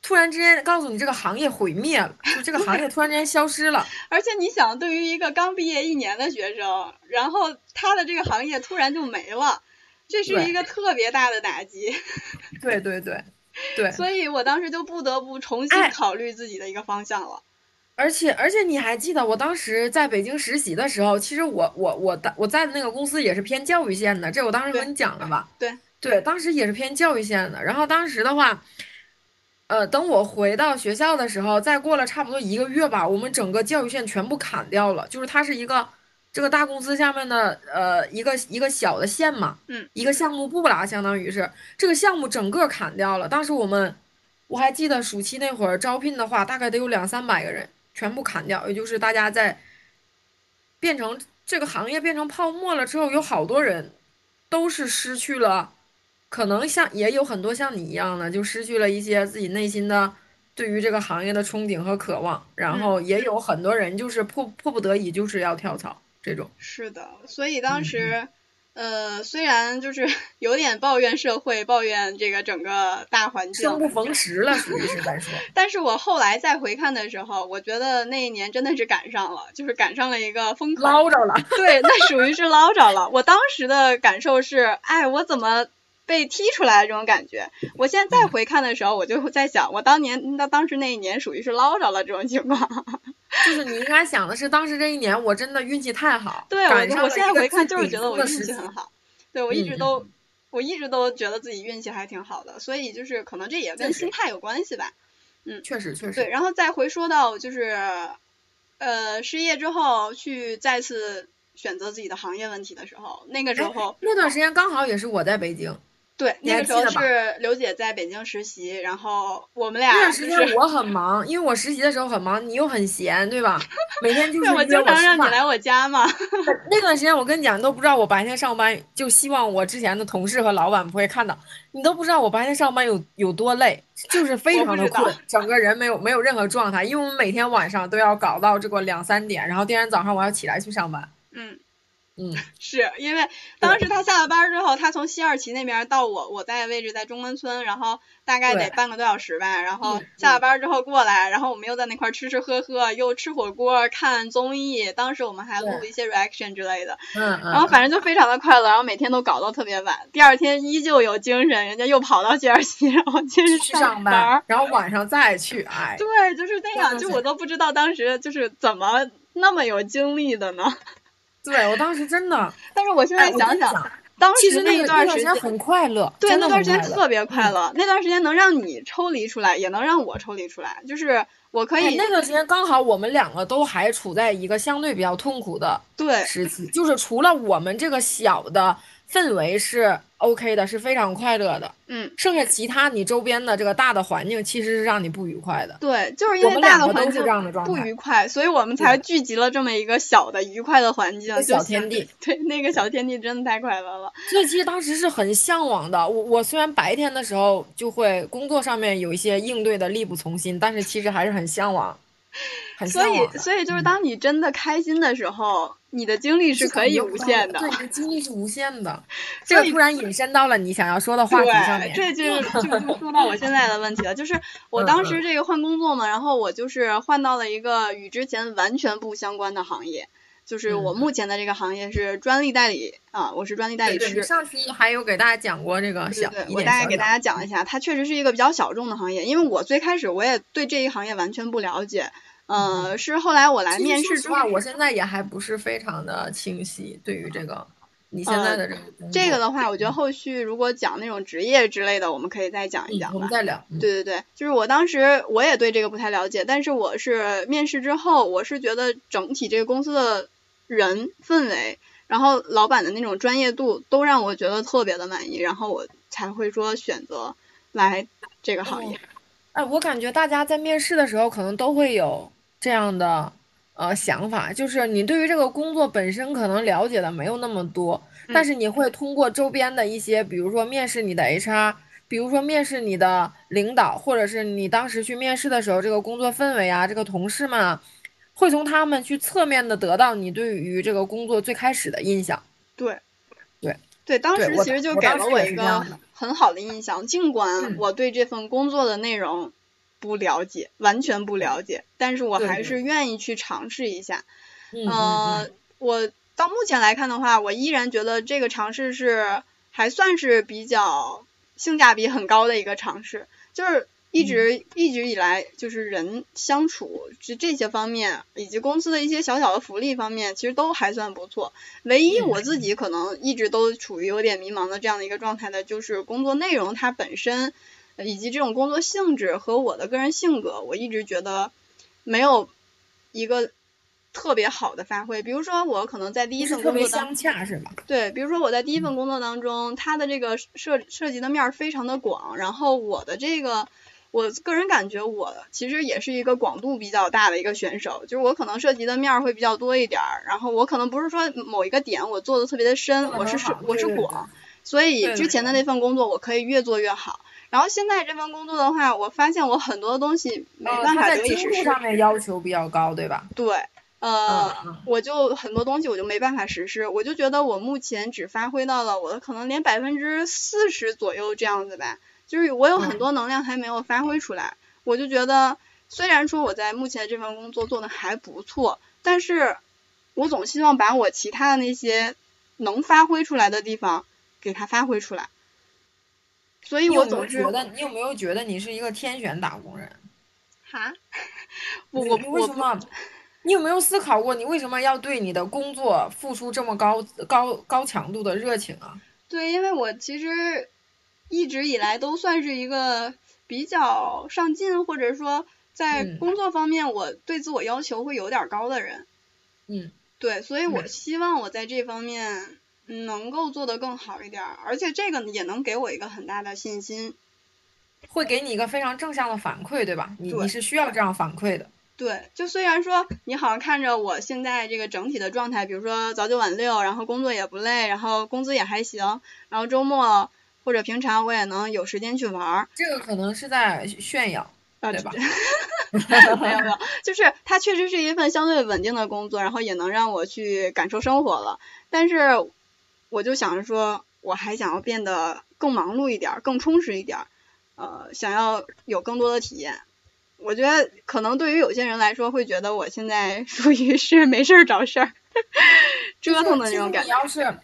突然之间告诉你这个行业毁灭了，就这个行业突然之间消失了。而且你想，对于一个刚毕业一年的学生，然后他的这个行业突然就没了，这是一个特别大的打击。对对对对。所以我当时就不得不重新考虑自己的一个方向了。而且而且你还记得我当时在北京实习的时候，其实我我我的我在的那个公司也是偏教育线的，这我当时和你讲了吧？对对，当时也是偏教育线的。然后当时的话，呃，等我回到学校的时候，再过了差不多一个月吧，我们整个教育线全部砍掉了，就是它是一个这个大公司下面的呃一个一个小的线嘛，嗯，一个项目部啦，相当于是这个项目整个砍掉了。当时我们我还记得暑期那会儿招聘的话，大概得有两三百个人。全部砍掉，也就是大家在变成这个行业变成泡沫了之后，有好多人都是失去了，可能像也有很多像你一样的，就失去了一些自己内心的对于这个行业的憧憬和渴望，然后也有很多人就是迫迫不得已就是要跳槽这种。是的，所以当时。呃，虽然就是 有点抱怨社会，抱怨这个整个大环境，生不逢时了，属于是在说。但是我后来再回看的时候，我觉得那一年真的是赶上了，就是赶上了一个风口。捞着了。对，那属于是捞着了。我当时的感受是，哎，我怎么？被踢出来的这种感觉，我现在再回看的时候，我就在想，我当年那当时那一年属于是捞着了这种情况。就是你应该想的是，当时这一年我真的运气太好。对，我我现在回看就是觉得我运气很好。对，我一直都我一直都觉得自己运气还挺好的，所以就是可能这也跟心态有关系吧。嗯，确实确实。对，然后再回说到就是呃失业之后去再次选择自己的行业问题的时候，那个时候那段时间刚好也是我在北京。对，那个时候是刘姐在北京实习，然后我们俩那段时间我很忙，因为我实习的时候很忙，你又很闲，对吧？每天就 是我经常让你来我家嘛。那段时间我跟你讲，你都不知道我白天上班，就希望我之前的同事和老板不会看到，你都不知道我白天上班有有多累，就是非常的困，整个人没有没有任何状态，因为我们每天晚上都要搞到这个两三点，然后第二天早上我要起来去上班。嗯。嗯，是因为当时他下了班之后，他从西二旗那边到我我在的位置在中关村，然后大概得半个多小时吧。然后下了班之后过来，然后我们又在那块吃吃喝喝，又吃火锅、看综艺。当时我们还录一些 reaction 之类的。嗯然后反正就非常的快乐，然后每天都搞到特别晚，第二天依旧有精神，人家又跑到西二旗，然后接着上班，然后晚上再去。哎，对，就是那样，就我都不知道当时就是怎么那么有精力的呢。对我当时真的，但是我现在想想，当时那一段时间很快乐，对那段时间特别快乐，那段时间能让你抽离出来，也能让我抽离出来，就是我可以那段时间刚好我们两个都还处在一个相对比较痛苦的对时期，就是除了我们这个小的氛围是。OK 的是非常快乐的，嗯，剩下其他你周边的这个大的环境其实是让你不愉快的。对，就是因为大的环境不愉快，所以我们才聚集了这么一个小的愉快的环境，小天地。对，那个小天地真的太快乐了。所以其实当时是很向往的。我我虽然白天的时候就会工作上面有一些应对的力不从心，但是其实还是很向往所以，所以就是当你真的开心的时候，你的精力是可以无限的。对，你的精力是无限的。这个突然引申到了你想要说的话题上面。这就 就就说到我现在的问题了，就是我当时这个换工作嘛，然后我就是换到了一个与之前完全不相关的行业。就是我目前的这个行业是专利代理啊，我是专利代理师。上期还有给大家讲过这个小，我大概给大家讲一下，它确实是一个比较小众的行业，因为我最开始我也对这一行业完全不了解，呃，是后来我来面试之后，我现在也还不是非常的清晰对于这个你现在的这个。这个的话，我觉得后续如果讲那种职业之类的，我们可以再讲一讲。我们再聊。对对对，就是我当时我也对这个不太了解，但是我是面试之后，我是觉得整体这个公司的。人氛围，然后老板的那种专业度都让我觉得特别的满意，然后我才会说选择来这个行业。哎，我感觉大家在面试的时候可能都会有这样的呃想法，就是你对于这个工作本身可能了解的没有那么多，但是你会通过周边的一些，比如说面试你的 HR，比如说面试你的领导，或者是你当时去面试的时候这个工作氛围啊，这个同事们。会从他们去侧面的得到你对于这个工作最开始的印象。对，对，对，当时其实就给了我一个很好的印象。尽管我对这份工作的内容不了解，完全不了解，但是我还是愿意去尝试一下。嗯，我到目前来看的话，我依然觉得这个尝试是还算是比较性价比很高的一个尝试，就是。一直一直以来，就是人相处这这些方面，以及公司的一些小小的福利方面，其实都还算不错。唯一我自己可能一直都处于有点迷茫的这样的一个状态的，就是工作内容它本身，以及这种工作性质和我的个人性格，我一直觉得没有一个特别好的发挥。比如说，我可能在第一份工作相恰是吧？对，比如说我在第一份工作当中，它的这个涉涉及的面非常的广，然后我的这个。我个人感觉，我其实也是一个广度比较大的一个选手，就是我可能涉及的面会比较多一点儿，然后我可能不是说某一个点我做的特别的深，我是是我是广，所以之前的那份工作我可以越做越好。然后现在这份工作的话，我发现我很多东西没办法得以实施。上面要求比较高，对吧？对，呃，我就很多东西我就没办法实施，我就觉得我目前只发挥到了我的可能连百分之四十左右这样子吧。就是我有很多能量还没有发挥出来，我就觉得虽然说我在目前这份工作做的还不错，但是我总希望把我其他的那些能发挥出来的地方给它发挥出来。所以我总是觉得，你有没有觉得你是一个天选打工人？哈？我我为什么？你有没有思考过，你为什么要对你的工作付出这么高高高强度的热情啊？对，因为我其实。一直以来都算是一个比较上进，或者说在工作方面我对自我要求会有点高的人。嗯，对，所以我希望我在这方面能够做得更好一点，而且这个也能给我一个很大的信心，会给你一个非常正向的反馈，对吧？你你是需要这样反馈的。对，就虽然说你好像看着我现在这个整体的状态，比如说早九晚六，然后工作也不累，然后工资也还行，然后周末。或者平常我也能有时间去玩儿，这个可能是在炫耀，对吧？没有没有，就是它确实是一份相对稳定的工作，然后也能让我去感受生活了。但是我就想着说，我还想要变得更忙碌一点，更充实一点，呃，想要有更多的体验。我觉得可能对于有些人来说，会觉得我现在 属于是没事儿找事儿，折腾的那种感觉。你要是。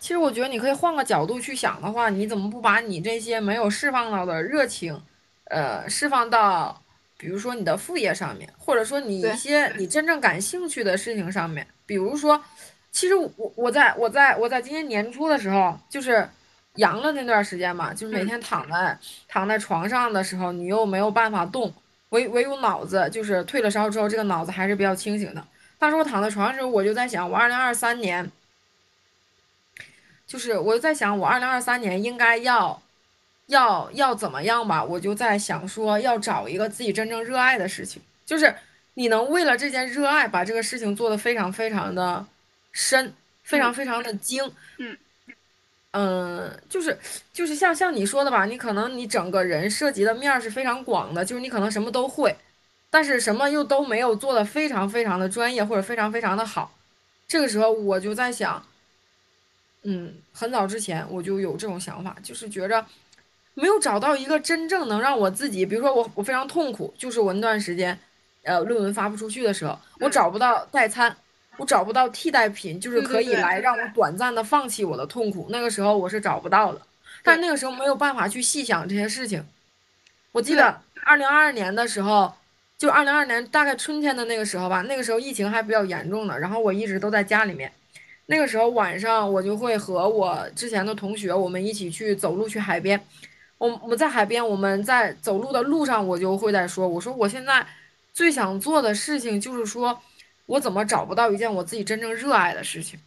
其实我觉得你可以换个角度去想的话，你怎么不把你这些没有释放到的热情，呃，释放到比如说你的副业上面，或者说你一些你真正感兴趣的事情上面？比如说，其实我我在我在我在今年年初的时候，就是阳了那段时间嘛，就是每天躺在躺在床上的时候，你又没有办法动，唯唯有脑子就是退了烧之后，这个脑子还是比较清醒的。当时我躺在床上时候，我就在想，我二零二三年。就是我就在想，我二零二三年应该要，要要怎么样吧？我就在想说，要找一个自己真正热爱的事情，就是你能为了这件热爱把这个事情做得非常非常的深，非常非常的精。嗯，嗯，就是就是像像你说的吧，你可能你整个人涉及的面儿是非常广的，就是你可能什么都会，但是什么又都没有做的非常非常的专业或者非常非常的好。这个时候我就在想，嗯，很早之前我就有这种想法，就是觉着没有找到一个真正能让我自己，比如说我我非常痛苦，就是我那段时间，呃，论文发不出去的时候，我找不到代餐，我找不到替代品，就是可以来让我短暂的放弃我的痛苦。那个时候我是找不到的，但那个时候没有办法去细想这些事情。我记得二零二二年的时候。就二零二年大概春天的那个时候吧，那个时候疫情还比较严重呢，然后我一直都在家里面。那个时候晚上我就会和我之前的同学，我们一起去走路去海边。我我们在海边，我们在走路的路上，我就会在说，我说我现在最想做的事情就是说，我怎么找不到一件我自己真正热爱的事情，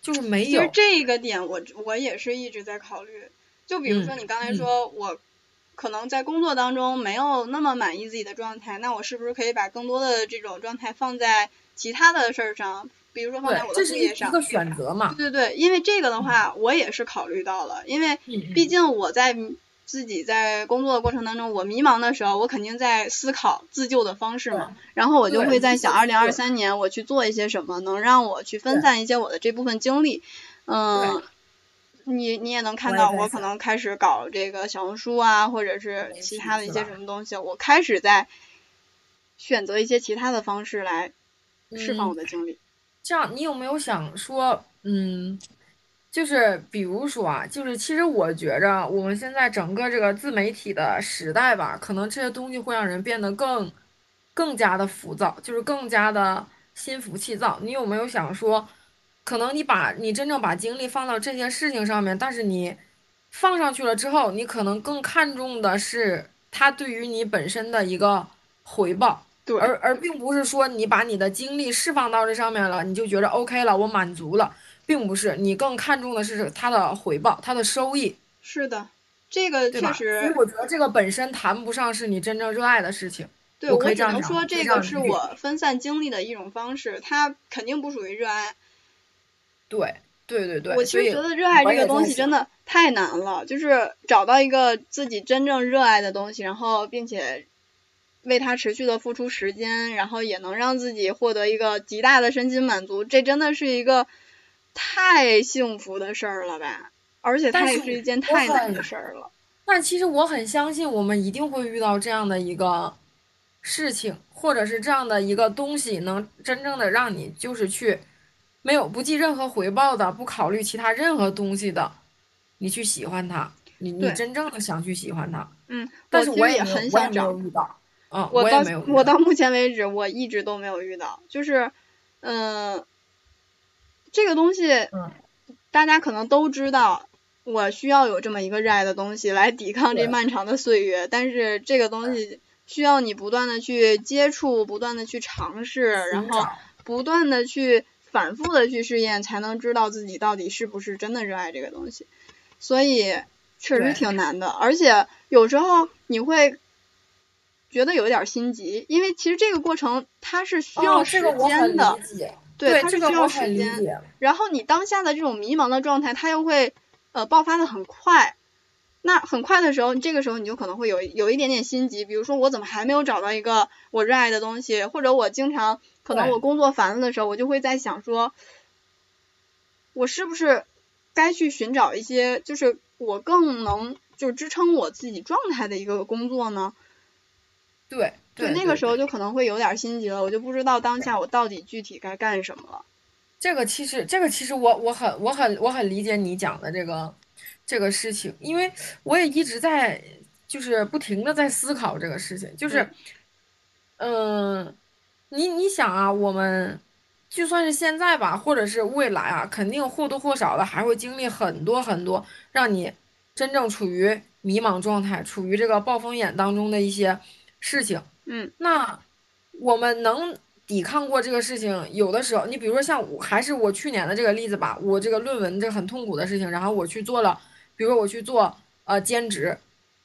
就是没有。其实这个点我我也是一直在考虑，就比如说你刚才说我。可能在工作当中没有那么满意自己的状态，那我是不是可以把更多的这种状态放在其他的事儿上，比如说放在我的事业上？这是一个选择嘛？对对对，因为这个的话，我也是考虑到了，因为毕竟我在自己在工作的过程当中，我迷茫的时候，我肯定在思考自救的方式嘛，然后我就会在想，二零二三年我去做一些什么，能让我去分散一些我的这部分精力，嗯。你你也能看到，我可能开始搞这个小红书啊，或者是其他的一些什么东西，我开始在选择一些其他的方式来释放我的精力。这样，你有没有想说，嗯，就是比如说啊，就是其实我觉着我们现在整个这个自媒体的时代吧，可能这些东西会让人变得更更加的浮躁，就是更加的心浮气躁。你有没有想说？可能你把你真正把精力放到这些事情上面，但是你放上去了之后，你可能更看重的是它对于你本身的一个回报，对，而而并不是说你把你的精力释放到这上面了，你就觉得 OK 了，我满足了，并不是，你更看重的是它的回报，它的收益。是的，这个确实。所以我觉得这个本身谈不上是你真正热爱的事情。对，我只能说这个是我分散精力的一种方式，它肯定不属于热爱。对对对对，我其实觉得热爱这个东西真的太难了，就是找到一个自己真正热爱的东西，然后并且为它持续的付出时间，然后也能让自己获得一个极大的身心满足，这真的是一个太幸福的事儿了吧？而且它也是一件太难的事儿了。但其实我很相信，我们一定会遇到这样的一个事情，或者是这样的一个东西，能真正的让你就是去。没有不计任何回报的，不考虑其他任何东西的，你去喜欢它，你你真正的想去喜欢它，嗯，但是我也很想找遇到，嗯，我也没有，我到目前为止我一直都没有遇到，就是，嗯，这个东西，嗯，大家可能都知道，我需要有这么一个热爱的东西来抵抗这漫长的岁月，但是这个东西需要你不断的去接触，不断的去尝试，然后不断的去。反复的去试验，才能知道自己到底是不是真的热爱这个东西，所以确实挺难的。而且有时候你会觉得有点心急，因为其实这个过程它是需要时间的，对，它是需要时间。然后你当下的这种迷茫的状态，它又会呃爆发的很快。那很快的时候，这个时候你就可能会有有一点点心急，比如说我怎么还没有找到一个我热爱的东西，或者我经常。可能我工作烦了的时候，我就会在想说，我是不是该去寻找一些，就是我更能就支撑我自己状态的一个工作呢？对，对，那个时候就可能会有点心急了，我就不知道当下我到底具体该干什么了。这个其实，这个其实我我很我很我很理解你讲的这个这个事情，因为我也一直在就是不停的在思考这个事情，就是嗯。你你想啊，我们就算是现在吧，或者是未来啊，肯定或多或少的还会经历很多很多让你真正处于迷茫状态、处于这个暴风眼当中的一些事情。嗯，那我们能抵抗过这个事情，有的时候，你比如说像我，还是我去年的这个例子吧，我这个论文这个很痛苦的事情，然后我去做了，比如说我去做呃兼职，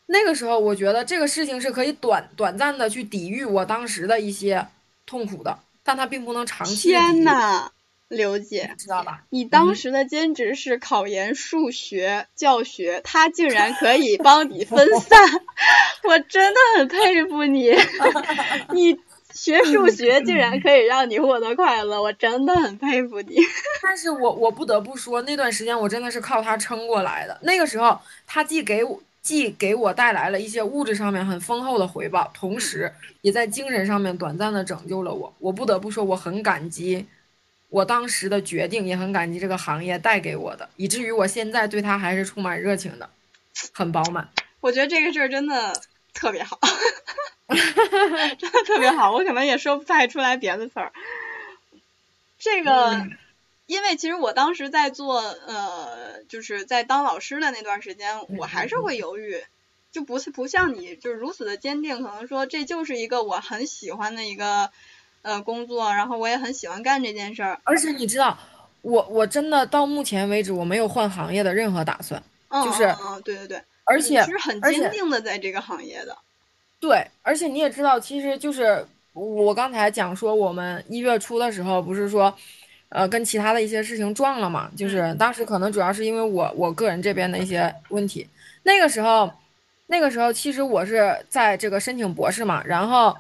那个时候我觉得这个事情是可以短短暂的去抵御我当时的一些。痛苦的，但它并不能长期。天呐，刘姐，知道吧？你当时的兼职是考研数学教学，他竟然可以帮你分散 我真的很佩服你，你学数学竟然可以让你获得快乐，我真的很佩服你。但是我我不得不说，那段时间我真的是靠他撑过来的。那个时候，他既给我既给我带来了一些物质上面很丰厚的回报，同时也在精神上面短暂的拯救了我。我不得不说，我很感激我当时的决定，也很感激这个行业带给我的，以至于我现在对他还是充满热情的，很饱满。我觉得这个事儿真的特别好，真的特别好，我可能也说不太出来别的词儿。这个，因为其实我当时在做呃，就是在当老师的那段时间，我还是会犹豫，就不是不像你就是如此的坚定，可能说这就是一个我很喜欢的一个呃工作，然后我也很喜欢干这件事儿。而且你知道，我我真的到目前为止我没有换行业的任何打算，就是，嗯，对对对。而且是很坚定的在这个行业的，对，而且你也知道，其实就是我刚才讲说，我们一月初的时候不是说，呃，跟其他的一些事情撞了嘛，就是当时可能主要是因为我我个人这边的一些问题，那个时候，那个时候其实我是在这个申请博士嘛，然后，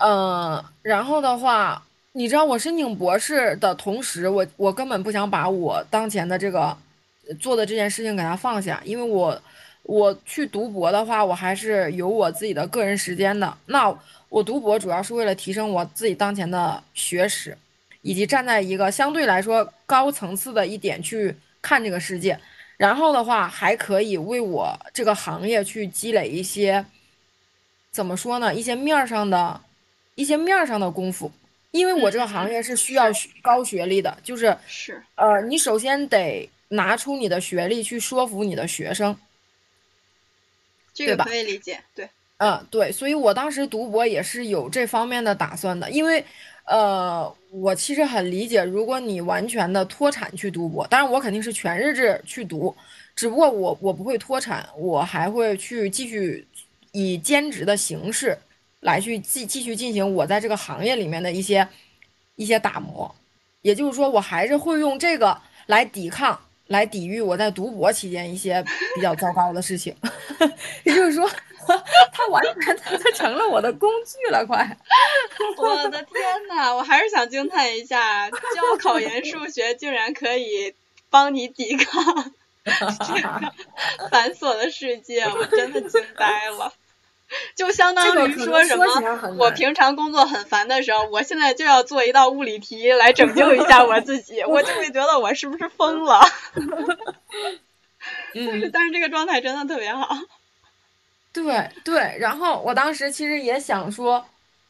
嗯，然后的话，你知道我申请博士的同时，我我根本不想把我当前的这个做的这件事情给它放下，因为我。我去读博的话，我还是有我自己的个人时间的。那我读博主要是为了提升我自己当前的学识，以及站在一个相对来说高层次的一点去看这个世界。然后的话，还可以为我这个行业去积累一些，怎么说呢？一些面上的，一些面上的功夫。因为我这个行业是需要高学历的，就是是呃，你首先得拿出你的学历去说服你的学生。这个可以理解，对，嗯，对，所以我当时读博也是有这方面的打算的，因为，呃，我其实很理解，如果你完全的脱产去读博，当然我肯定是全日制去读，只不过我我不会脱产，我还会去继续以兼职的形式来去继继续进行我在这个行业里面的一些一些打磨，也就是说，我还是会用这个来抵抗。来抵御我在读博期间一些比较糟糕的事情，也就是说，它完全他成了我的工具了，快！我的天呐，我还是想惊叹一下，教考研数学竟然可以帮你抵抗 这个繁琐的世界，我真的惊呆了。就相当于说什么，我平常工作很烦的时候，我现在就要做一道物理题来拯救一下我自己，我就会觉得我是不是疯了？嗯，但是这个状态真的特别好。对对，然后我当时其实也想说，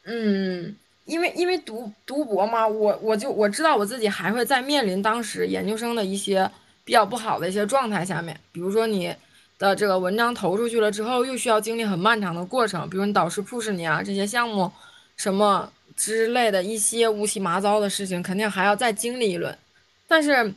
嗯，因为因为读读博嘛，我我就我知道我自己还会在面临当时研究生的一些比较不好的一些状态下面，比如说你。的这个文章投出去了之后，又需要经历很漫长的过程，比如你导师 push 你啊，这些项目什么之类的一些乌七八糟的事情，肯定还要再经历一轮。但是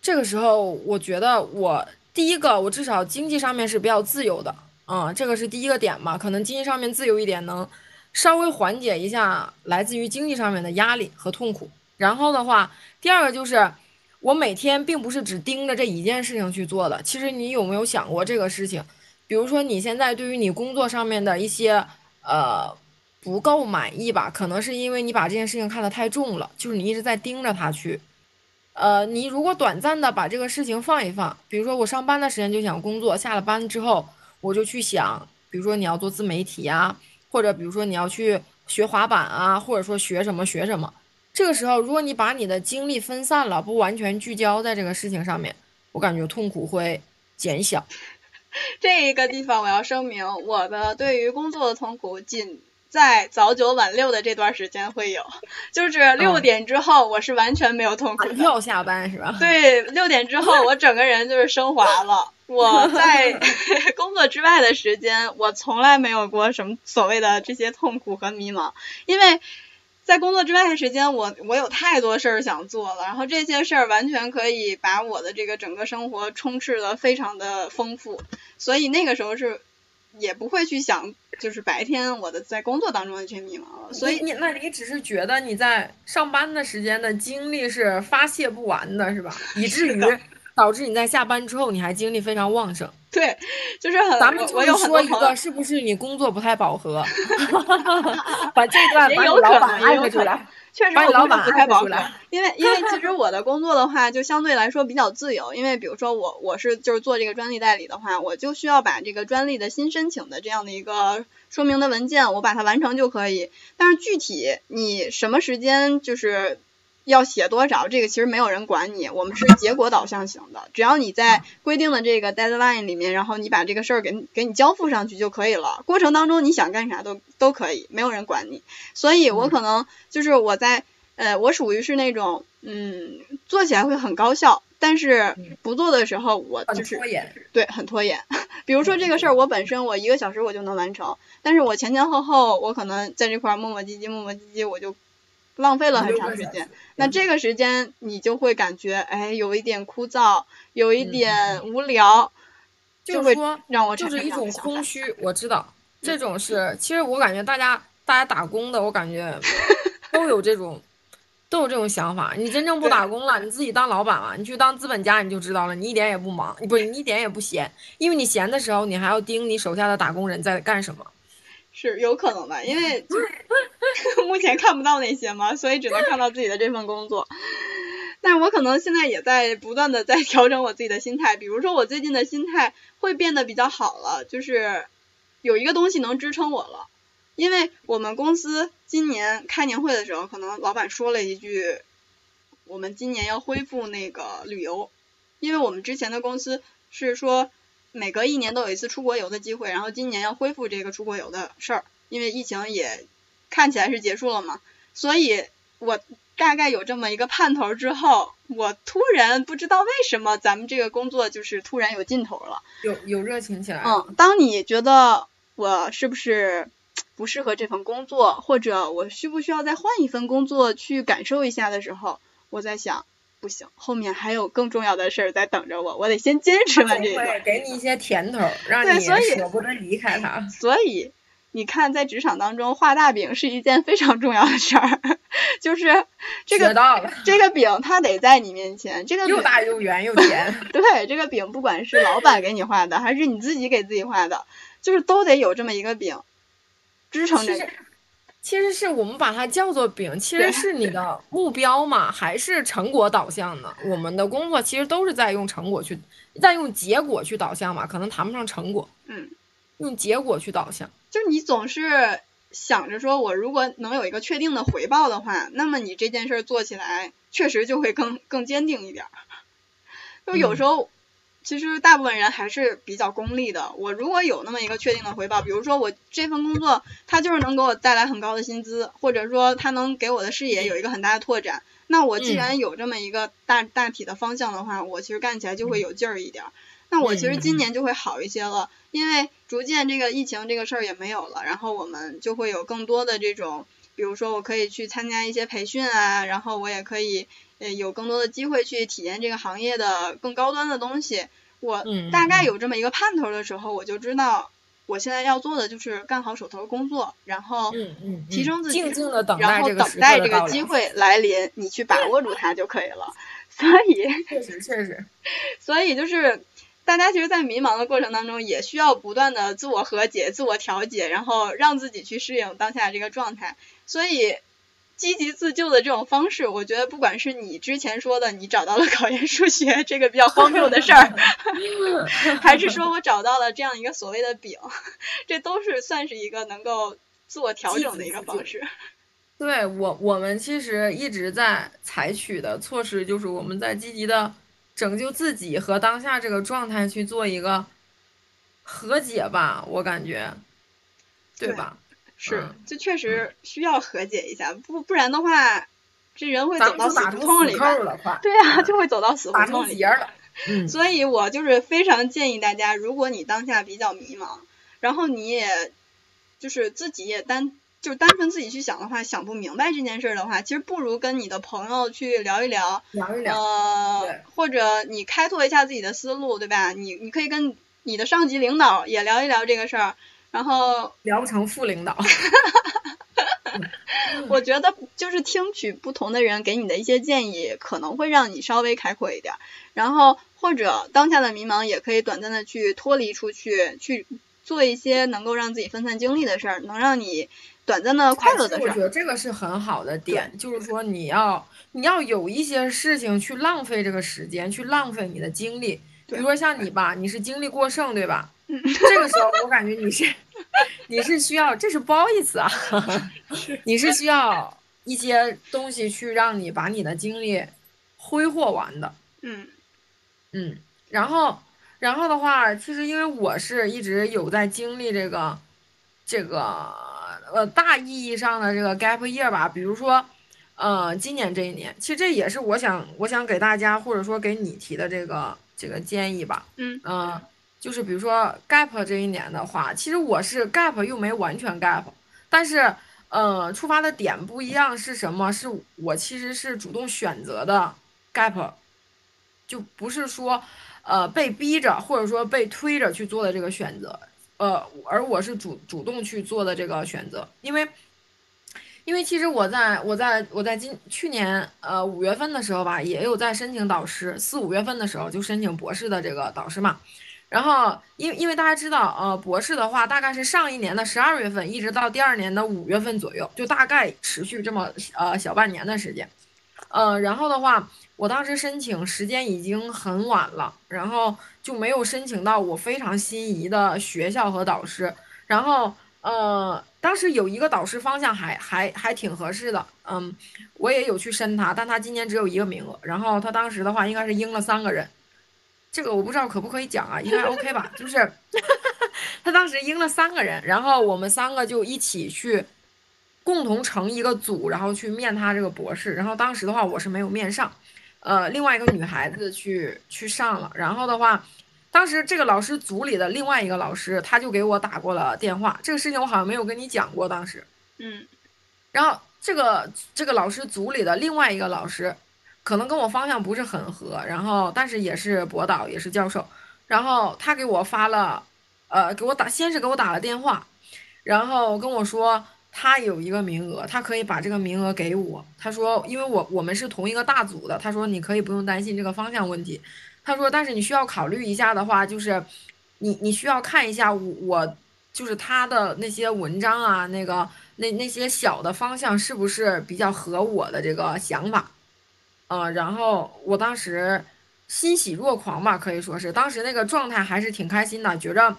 这个时候，我觉得我第一个，我至少经济上面是比较自由的，嗯，这个是第一个点嘛，可能经济上面自由一点，能稍微缓解一下来自于经济上面的压力和痛苦。然后的话，第二个就是。我每天并不是只盯着这一件事情去做的。其实你有没有想过这个事情？比如说你现在对于你工作上面的一些呃不够满意吧？可能是因为你把这件事情看得太重了，就是你一直在盯着它去。呃，你如果短暂的把这个事情放一放，比如说我上班的时间就想工作，下了班之后我就去想，比如说你要做自媒体啊，或者比如说你要去学滑板啊，或者说学什么学什么。这个时候，如果你把你的精力分散了，不完全聚焦在这个事情上面，我感觉痛苦会减小。这一个地方我要声明，我的对于工作的痛苦仅在早九晚六的这段时间会有，就是六点之后我是完全没有痛苦。要下班是吧？对，六点之后我整个人就是升华了。我在 工作之外的时间，我从来没有过什么所谓的这些痛苦和迷茫，因为。在工作之外的时间，我我有太多事儿想做了，然后这些事儿完全可以把我的这个整个生活充斥的非常的丰富，所以那个时候是也不会去想，就是白天我的在工作当中的这些迷茫了。所以你那你只是觉得你在上班的时间的精力是发泄不完的，是吧？以至于导致你在下班之后你还精力非常旺盛。对，就是很。咱们我有说一个，是不是你工作不太饱和？把这段把老板安排出来。确实，我老板不太饱和。因为 因为其实我的工作的话，就相对来说比较自由。因为比如说我我是就是做这个专利代理的话，我就需要把这个专利的新申请的这样的一个说明的文件，我把它完成就可以。但是具体你什么时间就是。要写多少？这个其实没有人管你，我们是结果导向型的。只要你在规定的这个 deadline 里面，然后你把这个事儿给给你交付上去就可以了。过程当中你想干啥都都可以，没有人管你。所以我可能就是我在呃，我属于是那种嗯，做起来会很高效，但是不做的时候我就是对很拖延。比如说这个事儿，我本身我一个小时我就能完成，但是我前前后后我可能在这块磨磨唧唧磨磨唧唧，我就。浪费了很长时间，那这个时间你就会感觉哎，有一点枯燥，有一点无聊，就会让我就是一种空虚。我知道这种是，其实我感觉大家大家打工的，我感觉 都有这种都有这种想法。你真正不打工了，你自己当老板了，你去当资本家，你就知道了，你一点也不忙，不是你一点也不闲，因为你闲的时候，你还要盯你手下的打工人在干什么。是有可能的，因为就目前看不到那些嘛，所以只能看到自己的这份工作。但我可能现在也在不断的在调整我自己的心态，比如说我最近的心态会变得比较好了，就是有一个东西能支撑我了。因为我们公司今年开年会的时候，可能老板说了一句，我们今年要恢复那个旅游，因为我们之前的公司是说。每隔一年都有一次出国游的机会，然后今年要恢复这个出国游的事儿，因为疫情也看起来是结束了嘛，所以我大概有这么一个盼头之后，我突然不知道为什么咱们这个工作就是突然有劲头了，有有热情起来。嗯，当你觉得我是不是不适合这份工作，或者我需不需要再换一份工作去感受一下的时候，我在想。不行，后面还有更重要的事儿在等着我，我得先坚持完这个。给你一些甜头，让你舍不得离开他。所以你看，在职场当中画大饼是一件非常重要的事儿，就是这个这个饼它得在你面前，这个又大又圆又甜。对，这个饼不管是老板给你画的，还是你自己给自己画的，就是都得有这么一个饼支撑着。其实是我们把它叫做饼，其实是你的目标嘛，还是成果导向的？我们的工作其实都是在用成果去，在用结果去导向嘛，可能谈不上成果，嗯，用结果去导向。就是你总是想着说，我如果能有一个确定的回报的话，那么你这件事做起来确实就会更更坚定一点。就有时候。其实大部分人还是比较功利的。我如果有那么一个确定的回报，比如说我这份工作，它就是能给我带来很高的薪资，或者说它能给我的视野有一个很大的拓展，那我既然有这么一个大大体的方向的话，我其实干起来就会有劲儿一点。那我其实今年就会好一些了，因为逐渐这个疫情这个事儿也没有了，然后我们就会有更多的这种，比如说我可以去参加一些培训啊，然后我也可以。呃，有更多的机会去体验这个行业的更高端的东西。我大概有这么一个盼头的时候，我就知道我现在要做的就是干好手头工作，然后提升自己，然后等待这个机会来临，你去把握住它就可以了。所以，确实确实，所以就是大家其实，在迷茫的过程当中，也需要不断的自我和解、自我调节，然后让自己去适应当下这个状态。所以。积极自救的这种方式，我觉得不管是你之前说的你找到了考研数学 这个比较荒谬的事儿，还是说我找到了这样一个所谓的饼，这都是算是一个能够自我调整的一个方式。对我，我们其实一直在采取的措施，就是我们在积极的拯救自己和当下这个状态去做一个和解吧，我感觉，对吧？是，就确实需要和解一下，不不然的话，这人会走到死胡同里边。对呀，就会走到死胡同里。了。嗯。所以我就是非常建议大家，如果你当下比较迷茫，然后你也就是自己也单就单纯自己去想的话，想不明白这件事的话，其实不如跟你的朋友去聊一聊。聊一聊。呃，或者你开拓一下自己的思路，对吧？你你可以跟你的上级领导也聊一聊这个事儿。然后 聊不成副领导，我觉得就是听取不同的人给你的一些建议，可能会让你稍微开阔一点。然后或者当下的迷茫也可以短暂的去脱离出去，去做一些能够让自己分散精力的事儿，能让你短暂的快乐的事儿。我觉得这个是很好的点，就是说你要你要有一些事情去浪费这个时间，去浪费你的精力。比如说像你吧，你是精力过剩，对吧？这个时候我感觉你是。你是需要，这是不好意思啊，你是需要一些东西去让你把你的精力挥霍完的。嗯嗯，然后然后的话，其实因为我是一直有在经历这个这个呃大意义上的这个 gap year 吧，比如说呃今年这一年，其实这也是我想我想给大家或者说给你提的这个这个建议吧。嗯嗯。就是比如说 gap 这一年的话，其实我是 gap 又没完全 gap，但是呃出发的点不一样是什么？是我其实是主动选择的 gap，就不是说呃被逼着或者说被推着去做的这个选择，呃而我是主主动去做的这个选择，因为因为其实我在我在我在今去年呃五月份的时候吧，也有在申请导师，四五月份的时候就申请博士的这个导师嘛。然后，因因为大家知道，呃，博士的话大概是上一年的十二月份，一直到第二年的五月份左右，就大概持续这么呃小半年的时间，呃，然后的话，我当时申请时间已经很晚了，然后就没有申请到我非常心仪的学校和导师，然后呃，当时有一个导师方向还还还挺合适的，嗯，我也有去申他，但他今年只有一个名额，然后他当时的话应该是应了三个人。这个我不知道可不可以讲啊，应该 OK 吧？就是他当时应了三个人，然后我们三个就一起去共同成一个组，然后去面他这个博士。然后当时的话我是没有面上，呃，另外一个女孩子去去上了。然后的话，当时这个老师组里的另外一个老师他就给我打过了电话，这个事情我好像没有跟你讲过当时。嗯，然后这个这个老师组里的另外一个老师。可能跟我方向不是很合，然后但是也是博导，也是教授，然后他给我发了，呃，给我打，先是给我打了电话，然后跟我说他有一个名额，他可以把这个名额给我。他说，因为我我们是同一个大组的，他说你可以不用担心这个方向问题。他说，但是你需要考虑一下的话，就是你你需要看一下我我就是他的那些文章啊，那个那那些小的方向是不是比较合我的这个想法。呃，然后我当时欣喜若狂吧，可以说是当时那个状态还是挺开心的，觉着，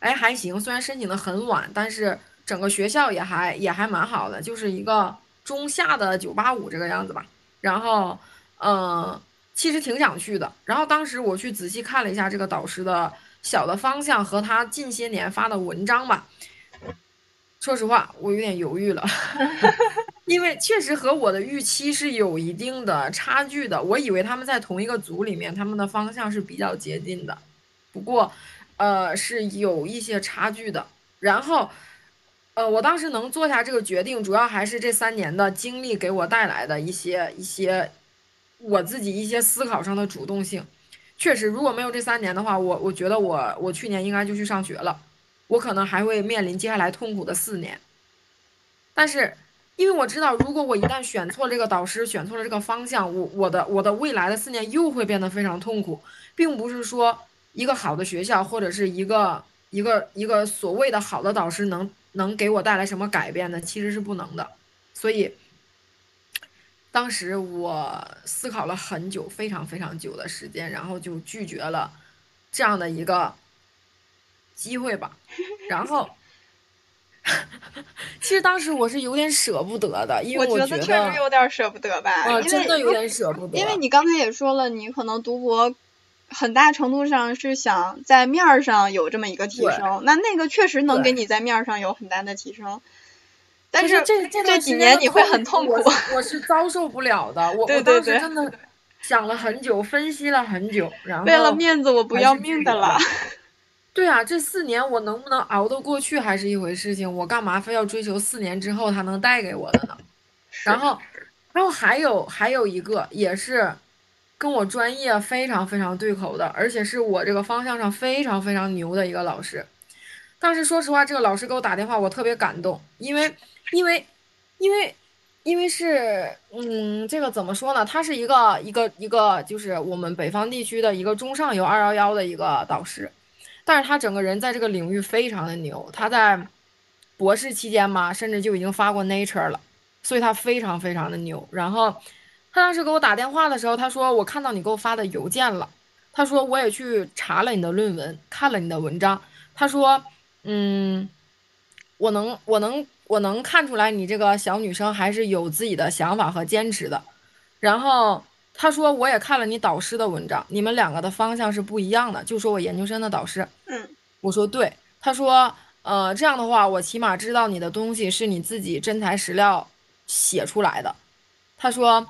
哎还行，虽然申请的很晚，但是整个学校也还也还蛮好的，就是一个中下的九八五这个样子吧。然后，嗯，其实挺想去的。然后当时我去仔细看了一下这个导师的小的方向和他近些年发的文章吧。说实话，我有点犹豫了，因为确实和我的预期是有一定的差距的。我以为他们在同一个组里面，他们的方向是比较接近的，不过，呃，是有一些差距的。然后，呃，我当时能做下这个决定，主要还是这三年的经历给我带来的一些一些我自己一些思考上的主动性。确实，如果没有这三年的话，我我觉得我我去年应该就去上学了。我可能还会面临接下来痛苦的四年，但是因为我知道，如果我一旦选错这个导师，选错了这个方向，我我的我的未来的四年又会变得非常痛苦，并不是说一个好的学校或者是一个一个一个所谓的好的导师能能给我带来什么改变呢？其实是不能的。所以当时我思考了很久，非常非常久的时间，然后就拒绝了这样的一个。机会吧，然后，其实当时我是有点舍不得的，因为我觉得确实有点舍不得吧，啊，真的有点舍不得。因为你刚才也说了，你可能读博很大程度上是想在面儿上有这么一个提升，那那个确实能给你在面儿上有很大的提升，但是这这几年你会很痛苦，我是遭受不了的。我我当时真的想了很久，分析了很久，然后为了面子，我不要命的了。对啊，这四年我能不能熬得过去还是一回事情，我干嘛非要追求四年之后他能带给我的呢？然后，然后还有还有一个也是跟我专业非常非常对口的，而且是我这个方向上非常非常牛的一个老师。当时说实话，这个老师给我打电话，我特别感动，因为因为因为因为是，嗯，这个怎么说呢？他是一个一个一个，就是我们北方地区的一个中上游二幺幺的一个导师，但是他整个人在这个领域非常的牛。他在博士期间嘛，甚至就已经发过 Nature 了，所以他非常非常的牛。然后他当时给我打电话的时候，他说我看到你给我发的邮件了，他说我也去查了你的论文，看了你的文章，他说，嗯，我能，我能。我能看出来，你这个小女生还是有自己的想法和坚持的。然后他说，我也看了你导师的文章，你们两个的方向是不一样的。就说我研究生的导师，嗯，我说对。他说，呃，这样的话，我起码知道你的东西是你自己真材实料写出来的。他说，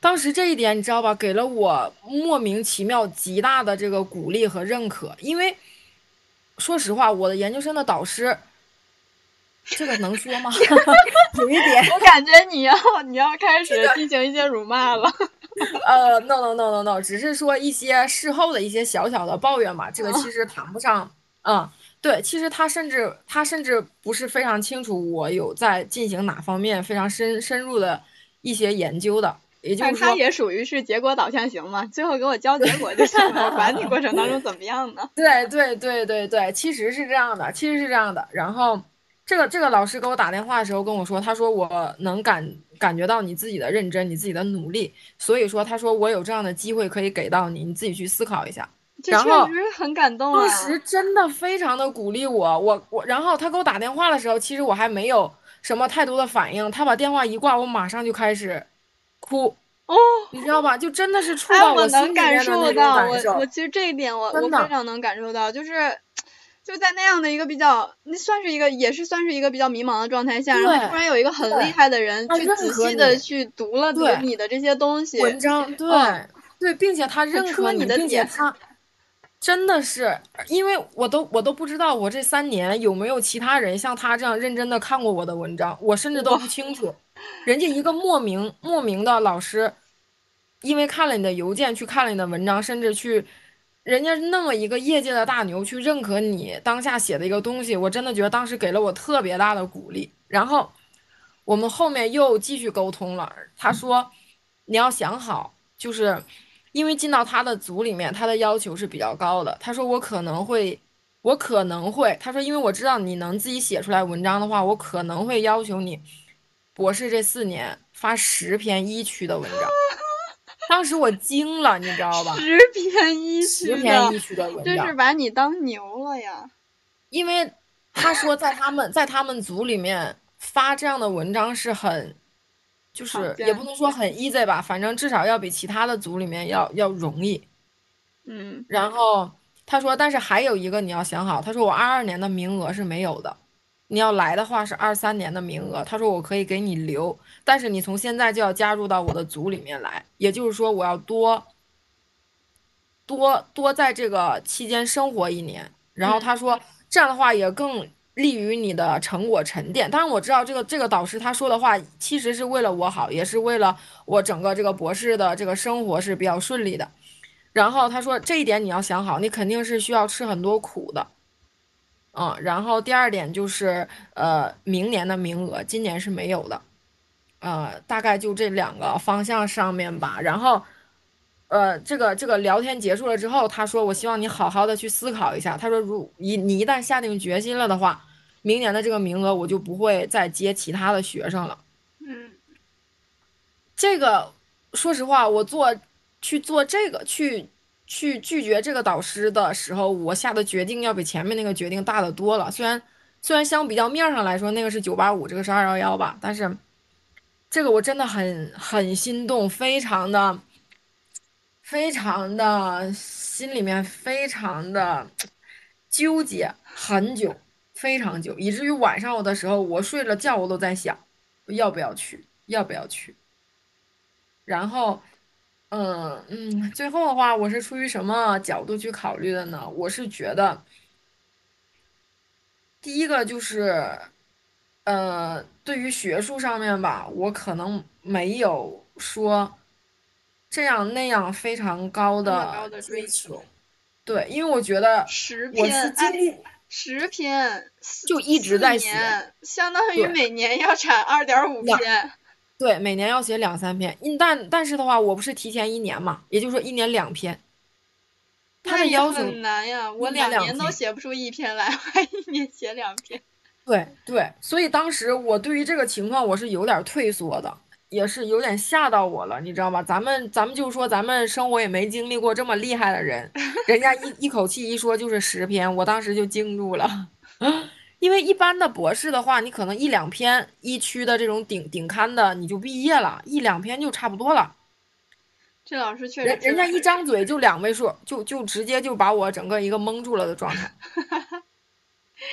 当时这一点你知道吧，给了我莫名其妙极大的这个鼓励和认可。因为说实话，我的研究生的导师。这个能说吗？有一点，我感觉你要你要开始进行一些辱骂了。呃，no no no no no，只是说一些事后的一些小小的抱怨嘛。这个其实谈不上。嗯，对，其实他甚至他甚至不是非常清楚我有在进行哪方面非常深深入的一些研究的。也就是说，他也属于是结果导向型嘛，最后给我交结果就行了，管你过程当中怎么样呢？对对对对对，其实是这样的，其实是这样的。然后。这个这个老师给我打电话的时候跟我说，他说我能感感觉到你自己的认真，你自己的努力，所以说他说我有这样的机会可以给到你，你自己去思考一下。然后确实很感动啊，当时真的非常的鼓励我，我我然后他给我打电话的时候，其实我还没有什么太多的反应，他把电话一挂，我马上就开始哭哦，你知道吧？就真的是触到我心里面的那种感受。我我其实这一点我我非常能感受到，就是。就在那样的一个比较，那算是一个，也是算是一个比较迷茫的状态下，然后突然有一个很厉害的人去仔细的去读了读你的这些东西文章，对对，并且他认可你的点，他真的是，因为我都我都不知道我这三年有没有其他人像他这样认真的看过我的文章，我甚至都不清楚，人家一个莫名莫名的老师，因为看了你的邮件，去看了你的文章，甚至去。人家那么一个业界的大牛去认可你当下写的一个东西，我真的觉得当时给了我特别大的鼓励。然后我们后面又继续沟通了，他说你要想好，就是因为进到他的组里面，他的要求是比较高的。他说我可能会，我可能会，他说因为我知道你能自己写出来文章的话，我可能会要求你博士这四年发十篇一区的文章。当时我惊了，你知道吧？十篇一十篇一区的文章，这是把你当牛了呀！因为他说在他们在他们组里面发这样的文章是很，就是也不能说很 easy 吧，反正至少要比其他的组里面要要容易。嗯。然后他说，但是还有一个你要想好，他说我二二年的名额是没有的。你要来的话是二三年的名额，他说我可以给你留，但是你从现在就要加入到我的组里面来，也就是说我要多多多在这个期间生活一年。然后他说这样的话也更利于你的成果沉淀。当然我知道这个这个导师他说的话其实是为了我好，也是为了我整个这个博士的这个生活是比较顺利的。然后他说这一点你要想好，你肯定是需要吃很多苦的。嗯，然后第二点就是，呃，明年的名额今年是没有的，呃，大概就这两个方向上面吧。然后，呃，这个这个聊天结束了之后，他说：“我希望你好好的去思考一下。”他说：“如一你一旦下定决心了的话，明年的这个名额我就不会再接其他的学生了。”嗯，这个说实话，我做去做这个去。去拒绝这个导师的时候，我下的决定要比前面那个决定大的多了。虽然虽然相比较面上来说，那个是九八五，这个是二幺幺吧，但是这个我真的很很心动，非常的非常的心里面非常的纠结很久，非常久，以至于晚上我的时候，我睡了觉我都在想，要不要去，要不要去，然后。嗯嗯，最后的话，我是出于什么角度去考虑的呢？我是觉得，第一个就是，呃，对于学术上面吧，我可能没有说这样那样非常高的追求。对，因为我觉得十篇，十篇就一直在写，相当于每年要产二点五篇。对，每年要写两三篇。但但是的话，我不是提前一年嘛，也就是说一年两篇。他的要求很难呀，我两年都写不出一篇来，还一年写两篇。对对，所以当时我对于这个情况我是有点退缩的，也是有点吓到我了，你知道吗？咱们咱们就说咱们生活也没经历过这么厉害的人，人家一一口气一说就是十篇，我当时就惊住了。因为一般的博士的话，你可能一两篇一区的这种顶顶刊的你就毕业了，一两篇就差不多了。这老师确实，人人家一张嘴就两位数，就就直接就把我整个一个蒙住了的状态。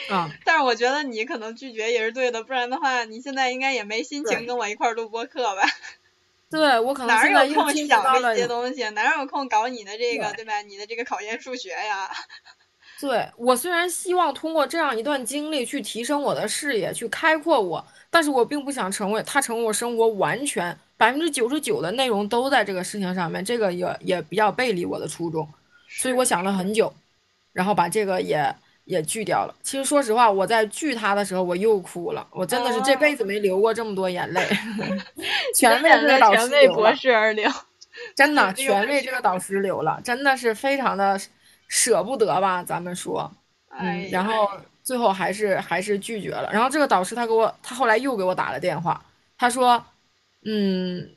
啊！但是我觉得你可能拒绝也是对的，不然的话，你现在应该也没心情跟我一块录播课吧？对，我可能哪有空想这些东西，哪有空搞你的这个，对吧？你的这个考研数学呀。对我虽然希望通过这样一段经历去提升我的视野，去开阔我，但是我并不想成为他成为我生活完全百分之九十九的内容都在这个事情上面，这个也也比较背离我的初衷，所以我想了很久，然后把这个也。也拒掉了。其实说实话，我在拒他的时候，我又哭了。我真的是这辈子没流过这么多眼泪，全为这个导师流博士而流。真的，全为这个导师流了，真的是非常的舍不得吧？咱们说，嗯，然后最后还是还是拒绝了。然后这个导师他给我，他后来又给我打了电话，他说，嗯，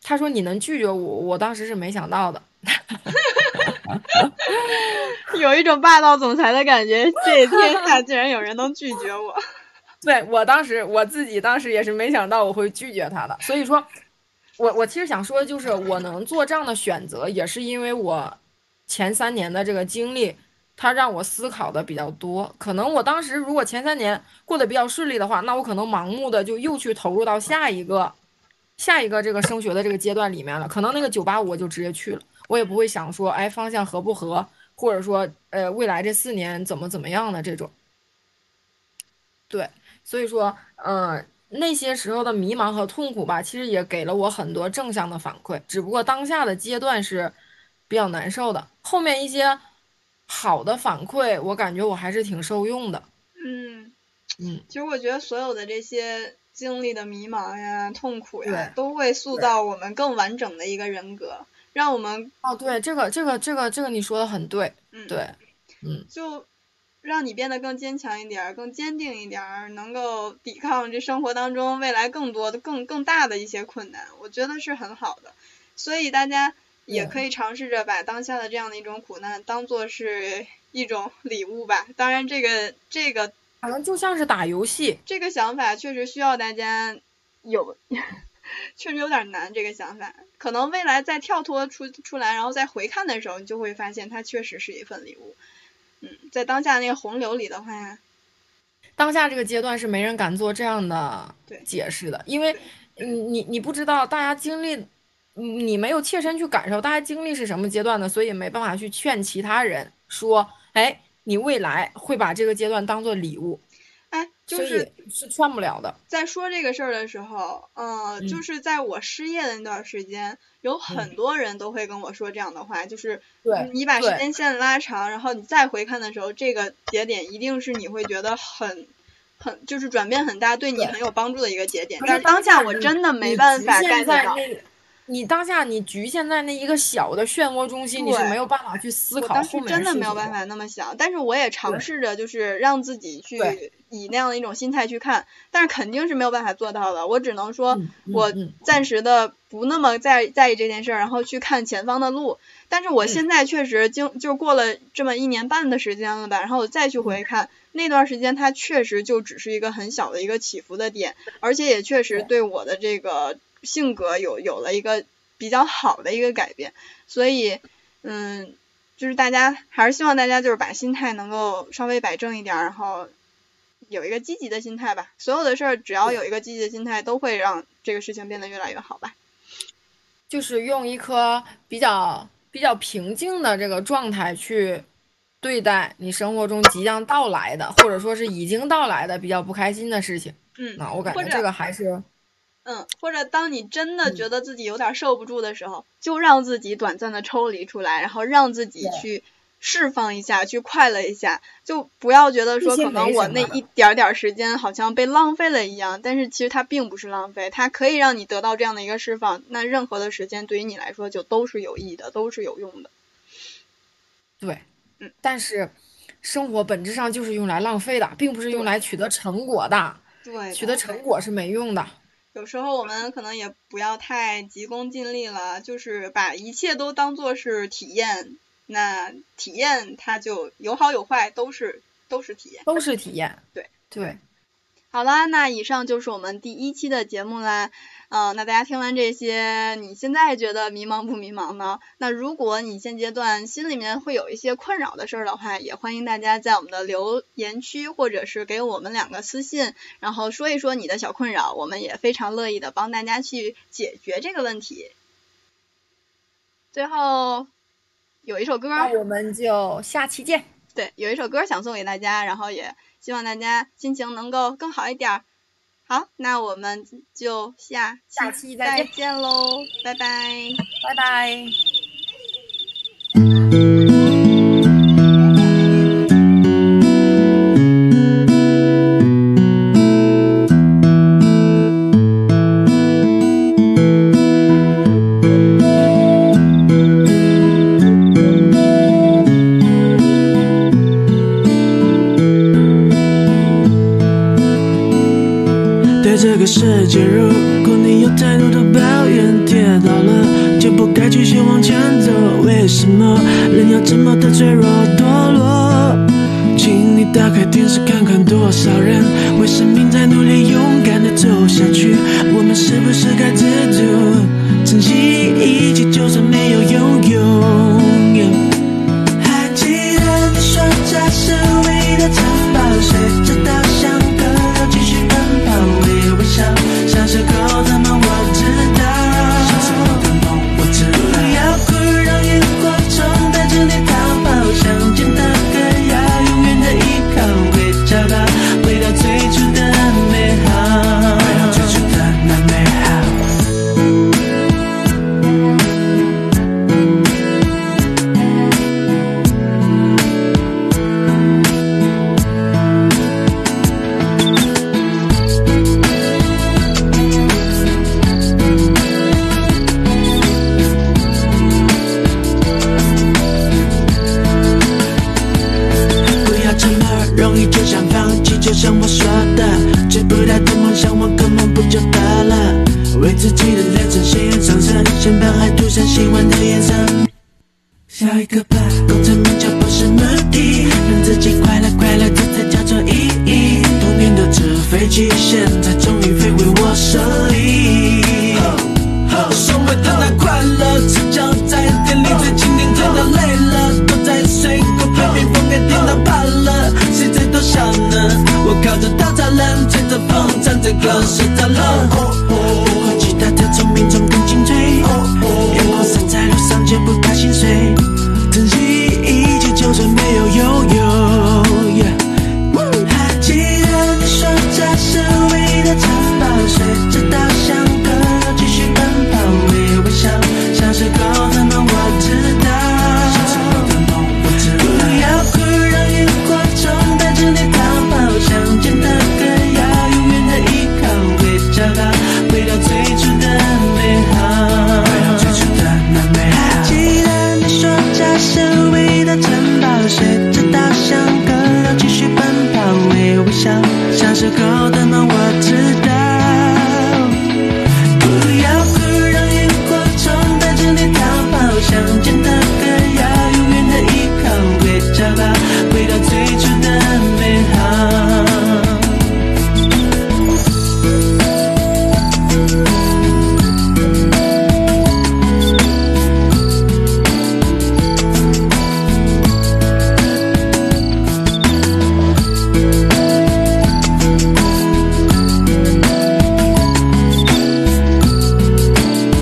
他说你能拒绝我，我当时是没想到的。有一种霸道总裁的感觉，这天下竟然有人能拒绝我。对我当时我自己当时也是没想到我会拒绝他的，所以说，我我其实想说的就是，我能做这样的选择，也是因为我前三年的这个经历，它让我思考的比较多。可能我当时如果前三年过得比较顺利的话，那我可能盲目的就又去投入到下一个下一个这个升学的这个阶段里面了，可能那个九八五我就直接去了。我也不会想说，哎，方向合不合，或者说，呃，未来这四年怎么怎么样的这种。对，所以说，嗯，那些时候的迷茫和痛苦吧，其实也给了我很多正向的反馈。只不过当下的阶段是比较难受的，后面一些好的反馈，我感觉我还是挺受用的。嗯嗯，其实我觉得所有的这些经历的迷茫呀、痛苦呀，都会塑造我们更完整的一个人格。让我们哦，对，这个这个这个这个你说的很对，嗯，对，嗯，就让你变得更坚强一点，更坚定一点，能够抵抗这生活当中未来更多的、更更大的一些困难，我觉得是很好的。所以大家也可以尝试着把当下的这样的一种苦难当做是一种礼物吧。当然，这个这个好像就像是打游戏，这个想法确实需要大家有。确实有点难，这个想法，可能未来再跳脱出出来，然后再回看的时候，你就会发现它确实是一份礼物。嗯，在当下那个洪流里的话，当下这个阶段是没人敢做这样的解释的，因为你你你不知道大家经历，你没有切身去感受大家经历是什么阶段的，所以没办法去劝其他人说，哎，你未来会把这个阶段当做礼物。哎，就是是劝不了的。在说这个事儿的时候，嗯，就是在我失业的那段时间，有很多人都会跟我说这样的话，就是你把时间线拉长，然后你再回看的时候，这个节点一定是你会觉得很很就是转变很大，对你很有帮助的一个节点。但是当下我真的没办法 get 到。你当下你局限在那一个小的漩涡中心，你是没有办法去思考后面真的没有办法那么想，但是我也尝试着就是让自己去以那样的一种心态去看，但是肯定是没有办法做到的。我只能说，我暂时的不那么在在意这件事儿，然后去看前方的路。但是我现在确实经就过了这么一年半的时间了吧，然后我再去回看那段时间，它确实就只是一个很小的一个起伏的点，而且也确实对我的这个。性格有有了一个比较好的一个改变，所以，嗯，就是大家还是希望大家就是把心态能够稍微摆正一点，然后有一个积极的心态吧。所有的事儿只要有一个积极的心态，都会让这个事情变得越来越好吧。就是用一颗比较比较平静的这个状态去对待你生活中即将到来的，或者说是已经到来的比较不开心的事情。嗯，那我感觉这个还是。嗯，或者当你真的觉得自己有点受不住的时候，就让自己短暂的抽离出来，然后让自己去释放一下，去快乐一下，就不要觉得说可能我那一点点时间好像被浪费了一样，但是其实它并不是浪费，它可以让你得到这样的一个释放，那任何的时间对于你来说就都是有益的，都是有用的。对，嗯，但是生活本质上就是用来浪费的，并不是用来取得成果的。对，取得成果是没用的。有时候我们可能也不要太急功近利了，就是把一切都当做是体验。那体验它就有好有坏，都是都是体验，都是体验。对对，好啦，那以上就是我们第一期的节目啦。嗯，那大家听完这些，你现在觉得迷茫不迷茫呢？那如果你现阶段心里面会有一些困扰的事儿的话，也欢迎大家在我们的留言区或者是给我们两个私信，然后说一说你的小困扰，我们也非常乐意的帮大家去解决这个问题。最后。有一首歌，那我们就下期见。对，有一首歌想送给大家，然后也希望大家心情能够更好一点。好，那我们就下下期再见喽，拜拜，拜拜。Just.